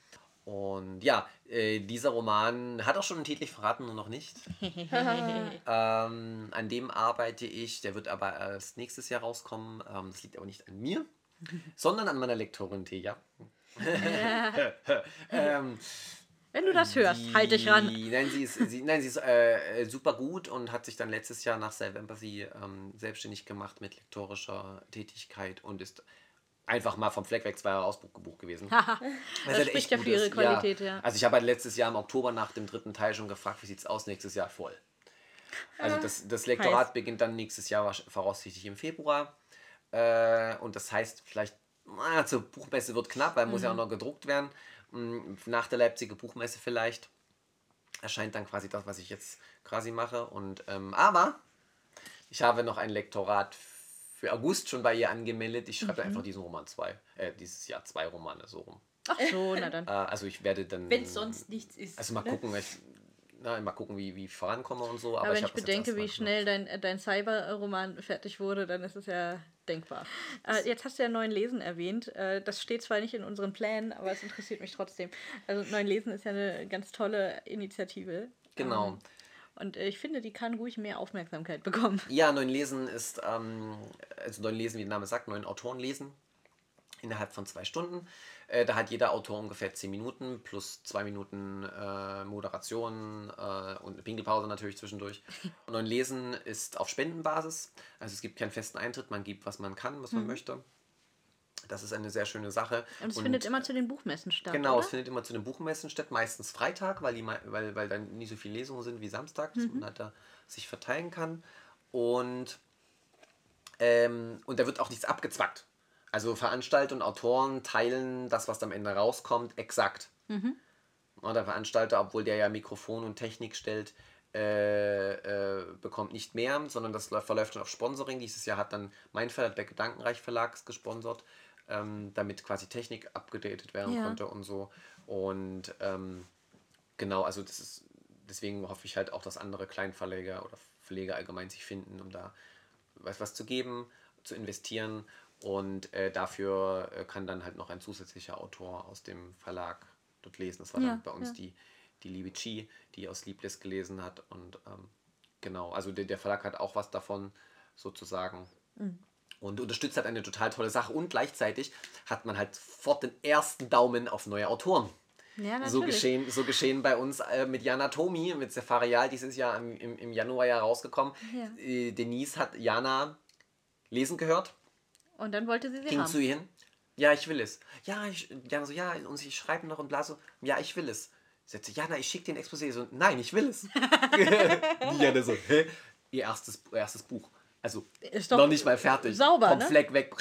Speaker 4: Und ja, äh, dieser Roman hat auch schon einen Titel, ich verrate nur noch nicht. ähm, an dem arbeite ich, der wird aber erst nächstes Jahr rauskommen. Ähm, das liegt aber nicht an mir, sondern an meiner Lektorin Teja. ähm,
Speaker 2: Wenn du das hörst,
Speaker 4: die-
Speaker 2: halt dich ran.
Speaker 4: Nein, sie ist, sie, nein, sie ist äh, äh, super gut und hat sich dann letztes Jahr nach Self Empathy ähm, selbstständig gemacht mit lektorischer Tätigkeit und ist einfach mal vom Fleck weg zwei Jahre Ausbuchgebuch gewesen.
Speaker 2: Das
Speaker 4: halt
Speaker 2: spricht ja für ihre. Qualität, ja.
Speaker 4: Also ich habe halt letztes Jahr im Oktober nach dem dritten Teil schon gefragt, wie sieht es aus nächstes Jahr voll. Also das, das Lektorat
Speaker 2: Heiß.
Speaker 4: beginnt dann nächstes Jahr voraussichtlich im Februar. Äh, und das heißt, vielleicht na, zur Buchmesse wird knapp, weil muss ja auch noch gedruckt werden. Mm, Nach der Leipziger Buchmesse vielleicht erscheint dann quasi das, was ich jetzt quasi mache. Und ähm, aber ich habe noch ein Lektorat für August schon bei ihr angemeldet. Ich schreibe einfach diesen Roman zwei, äh, dieses Jahr zwei Romane so rum.
Speaker 2: Ach so, na dann.
Speaker 4: Äh, also ich werde dann.
Speaker 3: Wenn es sonst nichts ist.
Speaker 4: Also mal
Speaker 3: ne?
Speaker 4: gucken, ich, na, mal gucken, wie, wie ich vorankomme und so. Aber,
Speaker 2: Aber wenn
Speaker 4: ich
Speaker 2: ich bedenke, wie schnell dein, dein Cyber-Roman fertig wurde, dann ist es ja denkbar. Äh, jetzt hast du ja Neuen Lesen erwähnt. Äh, das steht zwar nicht in unseren Plänen, aber es interessiert mich trotzdem. Also Neuen Lesen ist ja eine ganz tolle Initiative.
Speaker 4: Genau.
Speaker 2: Ähm, und äh, ich finde, die kann ruhig mehr Aufmerksamkeit bekommen.
Speaker 4: Ja, neun Lesen ist, ähm, also neun Lesen, wie der Name sagt, neun Autoren lesen innerhalb von zwei Stunden. Äh, da hat jeder Autor ungefähr zehn Minuten plus zwei Minuten äh, Moderation äh, und eine Pinkelpause natürlich zwischendurch. Neun Lesen ist auf Spendenbasis, also es gibt keinen festen Eintritt, man gibt, was man kann, was man möchte. Das ist eine sehr schöne Sache.
Speaker 2: Und es findet immer zu den Buchmessen statt.
Speaker 4: Genau, es findet immer zu den Buchmessen statt, meistens Freitag, weil, die, weil, weil dann nie so viele Lesungen sind wie Samstag, dass man halt da sich verteilen kann. Und, ähm, und da wird auch nichts abgezwackt. Also Veranstalter und Autoren teilen das, was am Ende rauskommt, exakt. Und der Veranstalter, obwohl der ja Mikrofon und Technik stellt, äh, äh, bekommt nicht mehr, sondern das läuft, verläuft schon auf Sponsoring. Dieses Jahr hat dann mein Verlag, der Gedankenreich Verlag, gesponsert, ähm, damit quasi Technik abgedatet werden
Speaker 2: Ja.
Speaker 4: konnte und so. Und ähm, genau, also das ist, deswegen hoffe ich halt auch, dass andere Kleinverleger oder Verleger allgemein sich finden, um da was, was zu geben, zu investieren. Und äh, dafür äh, kann dann halt noch ein zusätzlicher Autor aus dem Verlag dort lesen. Das war
Speaker 2: Ja,
Speaker 4: dann bei uns
Speaker 2: ja.
Speaker 4: die, die liebe Chi, die aus Liebless gelesen hat. Und ähm, genau, also der, der Verlag hat auch was davon, sozusagen.
Speaker 2: Mhm.
Speaker 4: Und unterstützt halt eine total tolle Sache. Und gleichzeitig hat man halt sofort den ersten Daumen auf neue Autoren.
Speaker 2: Ja.
Speaker 4: So geschehen, so geschehen bei uns äh, mit Jana Tomi, mit Sefarial, dieses Jahr im, im, im Januar ja rausgekommen.
Speaker 2: Ja.
Speaker 4: Äh, Denise hat Jana lesen gehört,
Speaker 2: Und dann wollte sie sie
Speaker 4: ging
Speaker 2: haben.
Speaker 4: zu ihr hin. Ja, ich will es. Ja, ich, Jana so, ja, und ich schreibe noch und bla so, ja, ich will es. Sagt sie, Jana, ich schicke dir ein Exposé. So, nein, ich will es. Jana so, hä? Ihr erstes, erstes Buch. Also, noch nicht mal fertig.
Speaker 2: sauber,
Speaker 4: Vom
Speaker 2: ne?
Speaker 4: Fleck weg.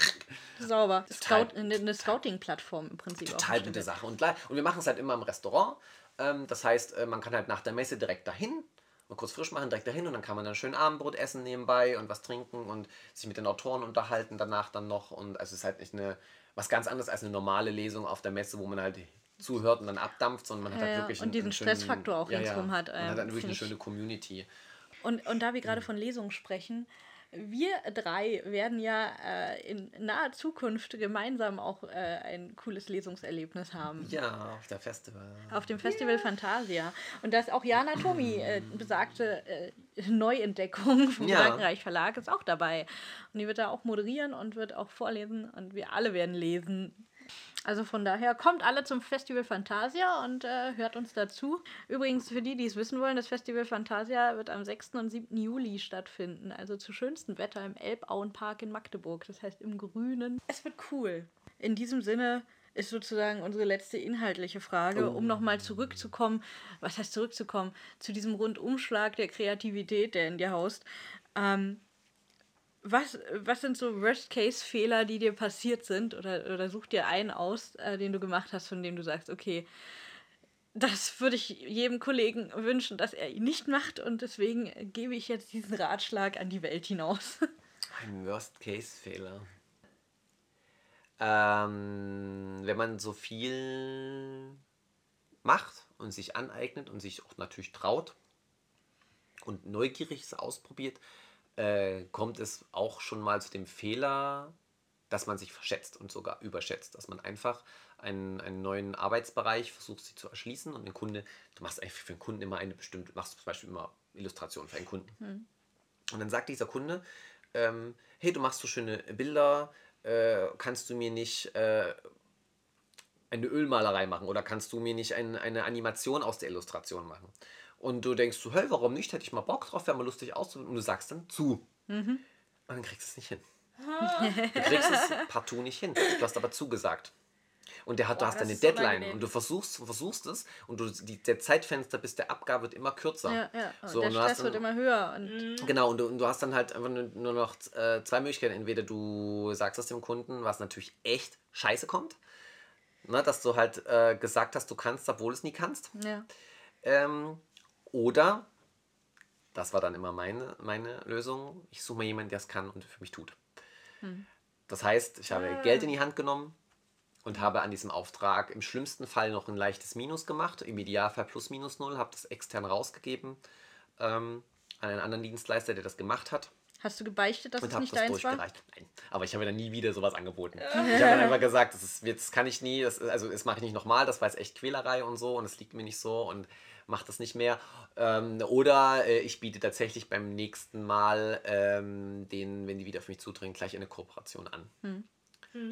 Speaker 2: Sauber.
Speaker 4: Total.
Speaker 2: Scout, eine, Scouting-Plattform im Prinzip.
Speaker 4: Total
Speaker 2: auch
Speaker 4: gute Sache. Und, und wir machen es halt immer im Restaurant. Ähm, das heißt, äh, man kann halt nach der Messe direkt dahin, mal kurz frisch machen, direkt dahin und dann kann man dann schön Abendbrot essen nebenbei und was trinken und sich mit den Autoren unterhalten danach dann noch. Und also es ist halt nicht eine, was ganz anderes als eine normale Lesung auf der Messe, wo man halt zuhört und dann abdampft, sondern man hat
Speaker 2: Ja,
Speaker 4: halt
Speaker 2: ja.
Speaker 4: wirklich
Speaker 2: und
Speaker 4: einen,
Speaker 2: diesen
Speaker 4: einen schönen,
Speaker 2: Stressfaktor auch
Speaker 4: ja, ja.
Speaker 2: ringsrum hat,
Speaker 4: Man
Speaker 2: ähm,
Speaker 4: hat dann wirklich eine schöne Community.
Speaker 2: Und, und da wir gerade von Lesungen sprechen, wir drei werden ja äh, in naher Zukunft gemeinsam auch äh, ein cooles Lesungserlebnis haben.
Speaker 4: Ja, auf der Festival.
Speaker 2: Auf dem Festival Fantasia. Und das auch Jana Tomi, äh, besagte äh, Neuentdeckung vom
Speaker 4: Ja.
Speaker 2: Gedankenreich Verlag, ist auch dabei. Und die wird da auch moderieren und wird auch vorlesen und wir alle werden lesen. Also von daher kommt alle zum Festival Fantasia und äh, hört uns dazu. Übrigens, für die, die es wissen wollen, das Festival Fantasia wird am 6. und 7. Juli stattfinden. Also zu schönstem Wetter im Elbauenpark in Magdeburg. Das heißt im Grünen. Es wird cool. In diesem Sinne ist sozusagen unsere letzte inhaltliche Frage, um nochmal zurückzukommen, was heißt zurückzukommen, zu diesem Rundumschlag der Kreativität, der in dir haust. Ähm, was, was sind so Worst-Case-Fehler, die dir passiert sind? Oder, oder such dir einen aus, äh, den du gemacht hast, von dem du sagst, okay, das würde ich jedem Kollegen wünschen, dass er ihn nicht macht und deswegen gebe ich jetzt diesen Ratschlag an die Welt hinaus.
Speaker 4: Ein Worst-Case-Fehler. Ähm, wenn man so viel macht und sich aneignet und sich auch natürlich traut und neugierig ausprobiert, äh, kommt es auch schon mal zu dem Fehler, dass man sich verschätzt und sogar überschätzt, dass man einfach einen, einen neuen Arbeitsbereich versucht, sie zu erschließen und den Kunde, du machst eigentlich für den Kunden immer eine bestimmte, du machst zum Beispiel immer Illustration für einen Kunden. Und dann sagt dieser Kunde, ähm, hey, du machst so schöne Bilder, äh, kannst du mir nicht äh, eine Ölmalerei machen oder kannst du mir nicht ein, eine Animation aus der Illustration machen? Und du denkst so, hey, warum nicht? Hätte ich mal Bock drauf, wäre mal lustig auszuprobieren. Und du sagst dann zu. Und dann kriegst du es nicht hin. Du kriegst es partout nicht hin. Du hast aber zugesagt. Und der hat, du
Speaker 3: Boah,
Speaker 4: hast eine Deadline und du versuchst, versuchst es und du, die, der Zeitfenster bis der Abgabe wird immer kürzer.
Speaker 2: ja, ja. Und
Speaker 4: So,
Speaker 2: der
Speaker 4: und du hast
Speaker 2: Stress wird
Speaker 4: dann-
Speaker 2: immer höher. Und
Speaker 4: Genau, und du, und du hast dann halt einfach nur, nur noch äh, zwei Möglichkeiten. Entweder du sagst es dem Kunden, was natürlich echt scheiße kommt, ne, dass du halt äh, gesagt hast, du kannst, obwohl es nie kannst.
Speaker 2: ja.
Speaker 4: Ähm, oder, das war dann immer meine, meine Lösung, ich suche mir jemanden, der es kann und für mich tut. Das heißt, ich habe Geld in die Hand genommen und habe an diesem Auftrag im schlimmsten Fall noch ein leichtes Minus gemacht, im Idealfall plus minus null, habe das extern rausgegeben ähm, an einen anderen Dienstleister, der das gemacht hat.
Speaker 2: Hast du gebeichtet, dass
Speaker 4: und
Speaker 2: es nicht
Speaker 4: das
Speaker 2: deins war?
Speaker 4: Nein, aber ich habe dann nie wieder sowas angeboten. Ich habe dann einfach gesagt, das, ist, das kann ich nie, das, also das mache ich nicht nochmal, das war jetzt echt Quälerei und so und es liegt mir nicht so und mache das nicht mehr. Ähm, oder äh, ich biete tatsächlich beim nächsten Mal ähm, denen, wenn die wieder auf mich zudringen, gleich eine Kooperation an.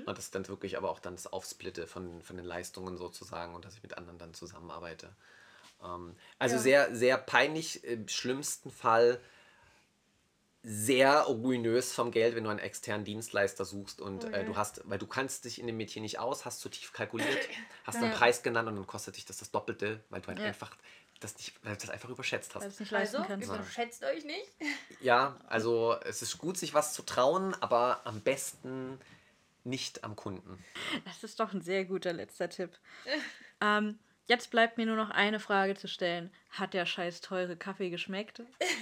Speaker 4: Und das ist dann wirklich aber auch dann das Aufsplitte von, von den Leistungen sozusagen und dass ich mit anderen dann zusammenarbeite. Ähm, also
Speaker 3: Ja.
Speaker 4: sehr, sehr peinlich, im schlimmsten Fall sehr ruinös vom Geld, wenn du einen externen Dienstleister suchst und äh, du hast, weil du kannst dich in dem Mädchen nicht aus, hast zu tief kalkuliert, hast einen Preis genannt und dann kostet dich das das Doppelte, weil du halt
Speaker 2: Ja.
Speaker 4: einfach das nicht, weil du das einfach überschätzt
Speaker 2: Weil
Speaker 4: hast.
Speaker 2: es nicht leisten
Speaker 3: Also,
Speaker 2: kannst.
Speaker 3: überschätzt euch nicht.
Speaker 4: Ja, also es ist gut, sich was zu trauen, aber am besten nicht am Kunden.
Speaker 2: Das ist doch ein sehr guter letzter Tipp. ähm, jetzt bleibt mir nur noch eine Frage zu stellen. Hat der scheiß teure Kaffee geschmeckt?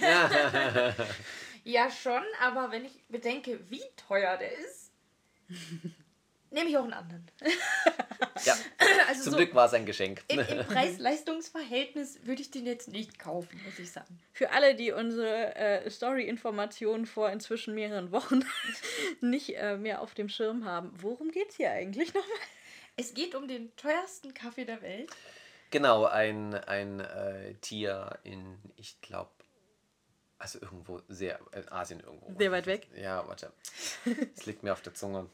Speaker 3: Ja, schon, aber wenn ich bedenke, wie teuer der ist, nehme ich auch einen anderen.
Speaker 4: Ja,
Speaker 3: Also
Speaker 4: zum
Speaker 3: so
Speaker 4: Glück war es ein Geschenk.
Speaker 3: im, im Preis-Leistungs-Verhältnis würde ich den jetzt nicht kaufen, muss ich sagen.
Speaker 2: Für alle, die unsere äh, Story-Informationen vor inzwischen mehreren Wochen nicht äh, mehr auf dem Schirm haben, worum geht's hier eigentlich nochmal?
Speaker 3: Es geht um den teuersten Kaffee der Welt.
Speaker 4: Genau, ein, ein äh, Tier in, ich glaube, also irgendwo sehr, in Asien irgendwo.
Speaker 2: Sehr weit weg?
Speaker 4: Ja, warte. Es liegt mir auf der Zunge.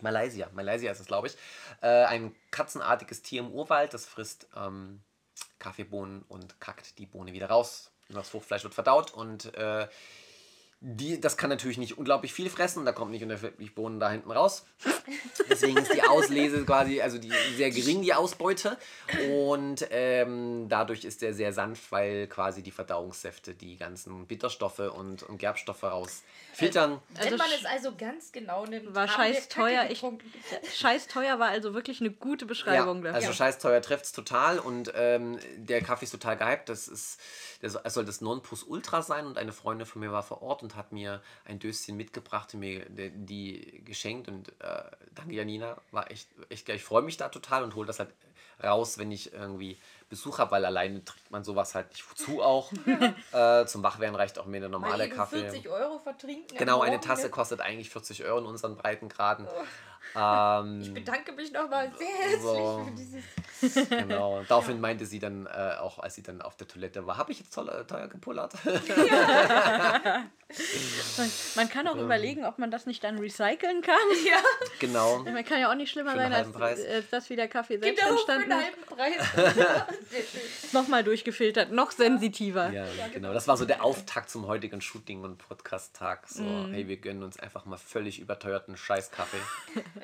Speaker 4: Malaysia, Malaysia ist es, glaube ich. Äh, ein katzenartiges Tier im Urwald, das frisst ähm, Kaffeebohnen und kackt die Bohne wieder raus. Und das Fruchtfleisch wird verdaut und äh, die, das kann natürlich nicht unglaublich viel fressen, da kommt nicht unerheblich Bohnen da hinten raus. Deswegen ist die Auslese quasi, also die sehr gering, die Ausbeute. Und ähm, dadurch ist er sehr sanft, weil quasi die Verdauungssäfte die ganzen Bitterstoffe und, und Gerbstoffe rausfiltern.
Speaker 2: Also
Speaker 3: Wenn man es also ganz genau nimmt,
Speaker 2: War scheiß teuer, ich-. Scheiß teuer war also wirklich eine gute Beschreibung
Speaker 4: ja, also scheiß teuer trifft es total und ähm, der Kaffee ist total gehypt. Das ist, das es soll das Nonplus Ultra sein und eine Freundin von mir war vor Ort und hat mir ein Döschen mitgebracht und mir die, geschenkt und äh, danke Janina, war echt, echt geil. Ich freue mich da total und hole das halt raus, wenn ich irgendwie Besuch habe, weil alleine trinkt man sowas halt nicht wozu auch. äh, zum Wachwerden reicht auch mir der
Speaker 3: Mal
Speaker 4: normale Kaffee.
Speaker 3: 40 Euro vertrinken.
Speaker 4: Genau, eine Tasse
Speaker 3: ne?
Speaker 4: kostet eigentlich 40 Euro in unseren Breitengraden.
Speaker 3: Ich
Speaker 4: Ähm,
Speaker 3: bedanke mich nochmal sehr herzlich
Speaker 4: So.
Speaker 3: für dieses.
Speaker 4: Genau. Daraufhin meinte sie dann äh, auch, als sie dann auf der Toilette war, habe ich jetzt toll, äh, teuer gepullert?
Speaker 2: Man kann auch überlegen, ob man das nicht dann recyceln kann.
Speaker 3: Ja,
Speaker 4: genau.
Speaker 2: Man kann ja auch nicht schlimmer
Speaker 4: Für einen
Speaker 2: sein, als, als das, wie der Kaffee selbst
Speaker 3: genau, für
Speaker 2: entstanden
Speaker 3: einen
Speaker 2: ist.
Speaker 3: halben Preis. Schön.
Speaker 2: Nochmal durchgefiltert, noch sensitiver.
Speaker 4: Ja, genau. Das war so der Auftakt zum heutigen Shooting- und Podcast-Tag. So, hey, wir gönnen uns einfach mal völlig überteuerten Scheißkaffee.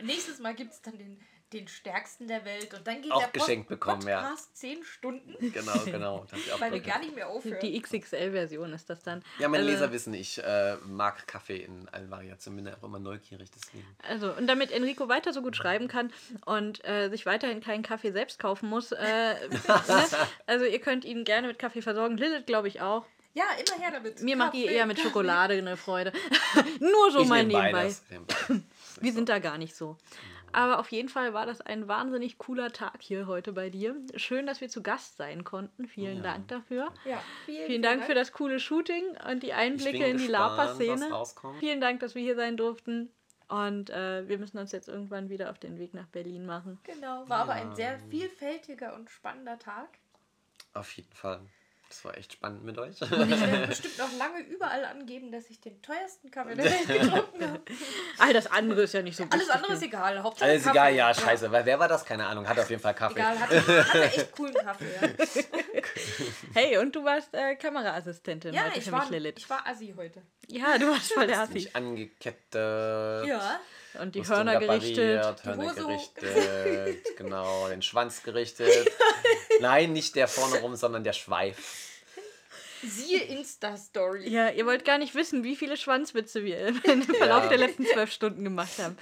Speaker 3: Nächstes Mal gibt es dann den, den stärksten der Welt und dann geht
Speaker 4: Auch
Speaker 3: der Post
Speaker 4: geschenkt bekommen, ja.
Speaker 3: Podcast 10 Stunden,
Speaker 4: Genau, genau.
Speaker 3: Weil wir gar nicht mehr aufhören.
Speaker 2: Die XXL-Version ist das dann.
Speaker 4: ja, meine
Speaker 2: Also-
Speaker 4: Leser wissen, ich äh, mag Kaffee in allen Variationen. Bin auch immer neugierig, deswegen.
Speaker 2: Also, und damit Enrico weiter so gut schreiben kann und äh, sich weiterhin keinen Kaffee selbst kaufen muss, äh, ne? also ihr könnt ihn gerne mit Kaffee versorgen. Lilith, glaube ich, auch.
Speaker 3: ja, immer her damit.
Speaker 2: Mir macht die
Speaker 3: Kaffee,
Speaker 2: eher mit
Speaker 3: Kaffee.
Speaker 2: Schokolade eine Freude. Nur so
Speaker 4: ich
Speaker 2: mal
Speaker 4: nehm
Speaker 2: nebenbei. Wir sind da gar nicht so. Aber auf jeden Fall war das ein wahnsinnig cooler Tag hier heute bei dir. Schön, dass wir zu Gast sein konnten. Vielen Dank dafür.
Speaker 3: Ja, vielen,
Speaker 2: Vielen Dank für das coole Shooting und die Einblicke in die Lapa-Szene. Vielen Dank, dass wir hier sein durften. Und äh, wir müssen uns jetzt irgendwann wieder auf den Weg nach Berlin machen.
Speaker 3: Genau, war aber ein sehr vielfältiger und spannender Tag.
Speaker 4: Auf jeden Fall. Das war echt spannend mit euch.
Speaker 3: Ich werde bestimmt noch lange überall angeben, dass ich den teuersten Kaffee der Welt getrunken habe.
Speaker 2: All das andere ist ja nicht so wichtig.
Speaker 3: Alles andere ist egal. Hauptsache
Speaker 4: Alles
Speaker 3: Kaffee.
Speaker 4: egal, ja, scheiße. Weil wer war das? Keine Ahnung. Hat auf jeden Fall Kaffee.
Speaker 3: Egal, hatte, hatte echt coolen Kaffee. Ja,
Speaker 2: Hey, und du warst äh, Kameraassistentin
Speaker 3: ja
Speaker 2: heute
Speaker 3: ich,
Speaker 2: für
Speaker 3: war,
Speaker 2: mich, Lilith.
Speaker 3: ich war Assi heute.
Speaker 2: Ja, du warst voll der Assi.
Speaker 4: Mich angekettet.
Speaker 3: Ja.
Speaker 2: Und die Hörner gerichtet.
Speaker 4: Hörner
Speaker 3: Hose
Speaker 4: gerichtet, genau, den Schwanz gerichtet. Nein, nicht der vorne rum, sondern der Schweif.
Speaker 3: Siehe Insta-Story.
Speaker 2: Ja, ihr wollt gar nicht wissen, wie viele Schwanzwitze wir im Verlauf
Speaker 4: Ja.
Speaker 2: der letzten zwölf Stunden gemacht haben.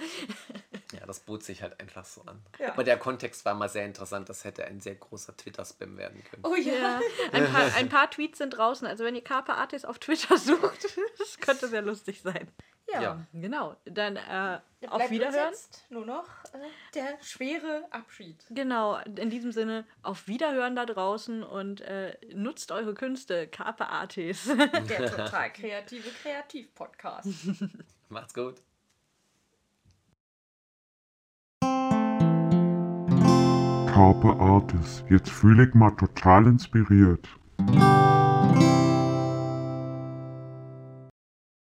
Speaker 4: Ja, das bot sich halt einfach so an.
Speaker 3: Ja.
Speaker 4: Aber der Kontext war mal sehr interessant. Das hätte ein sehr großer Twitter-Spam werden können.
Speaker 3: Oh ja.
Speaker 2: Ja, ein paar, ein paar Tweets sind draußen. Also wenn ihr Carpe Artis auf Twitter sucht, das könnte sehr lustig sein.
Speaker 3: Ja.
Speaker 4: Ja.
Speaker 2: Genau. Dann äh,
Speaker 3: Bleibt
Speaker 2: auf
Speaker 3: uns
Speaker 2: Wiederhören.
Speaker 3: Jetzt nur noch äh, der schwere Abschied.
Speaker 2: Genau, in diesem Sinne, auf Wiederhören da draußen und äh, nutzt eure Künste, Carpe Artis.
Speaker 3: Der total kreative Kreativ-Podcast.
Speaker 4: Macht's gut.
Speaker 1: Carpe Artis. Jetzt fühle ich mal total inspiriert.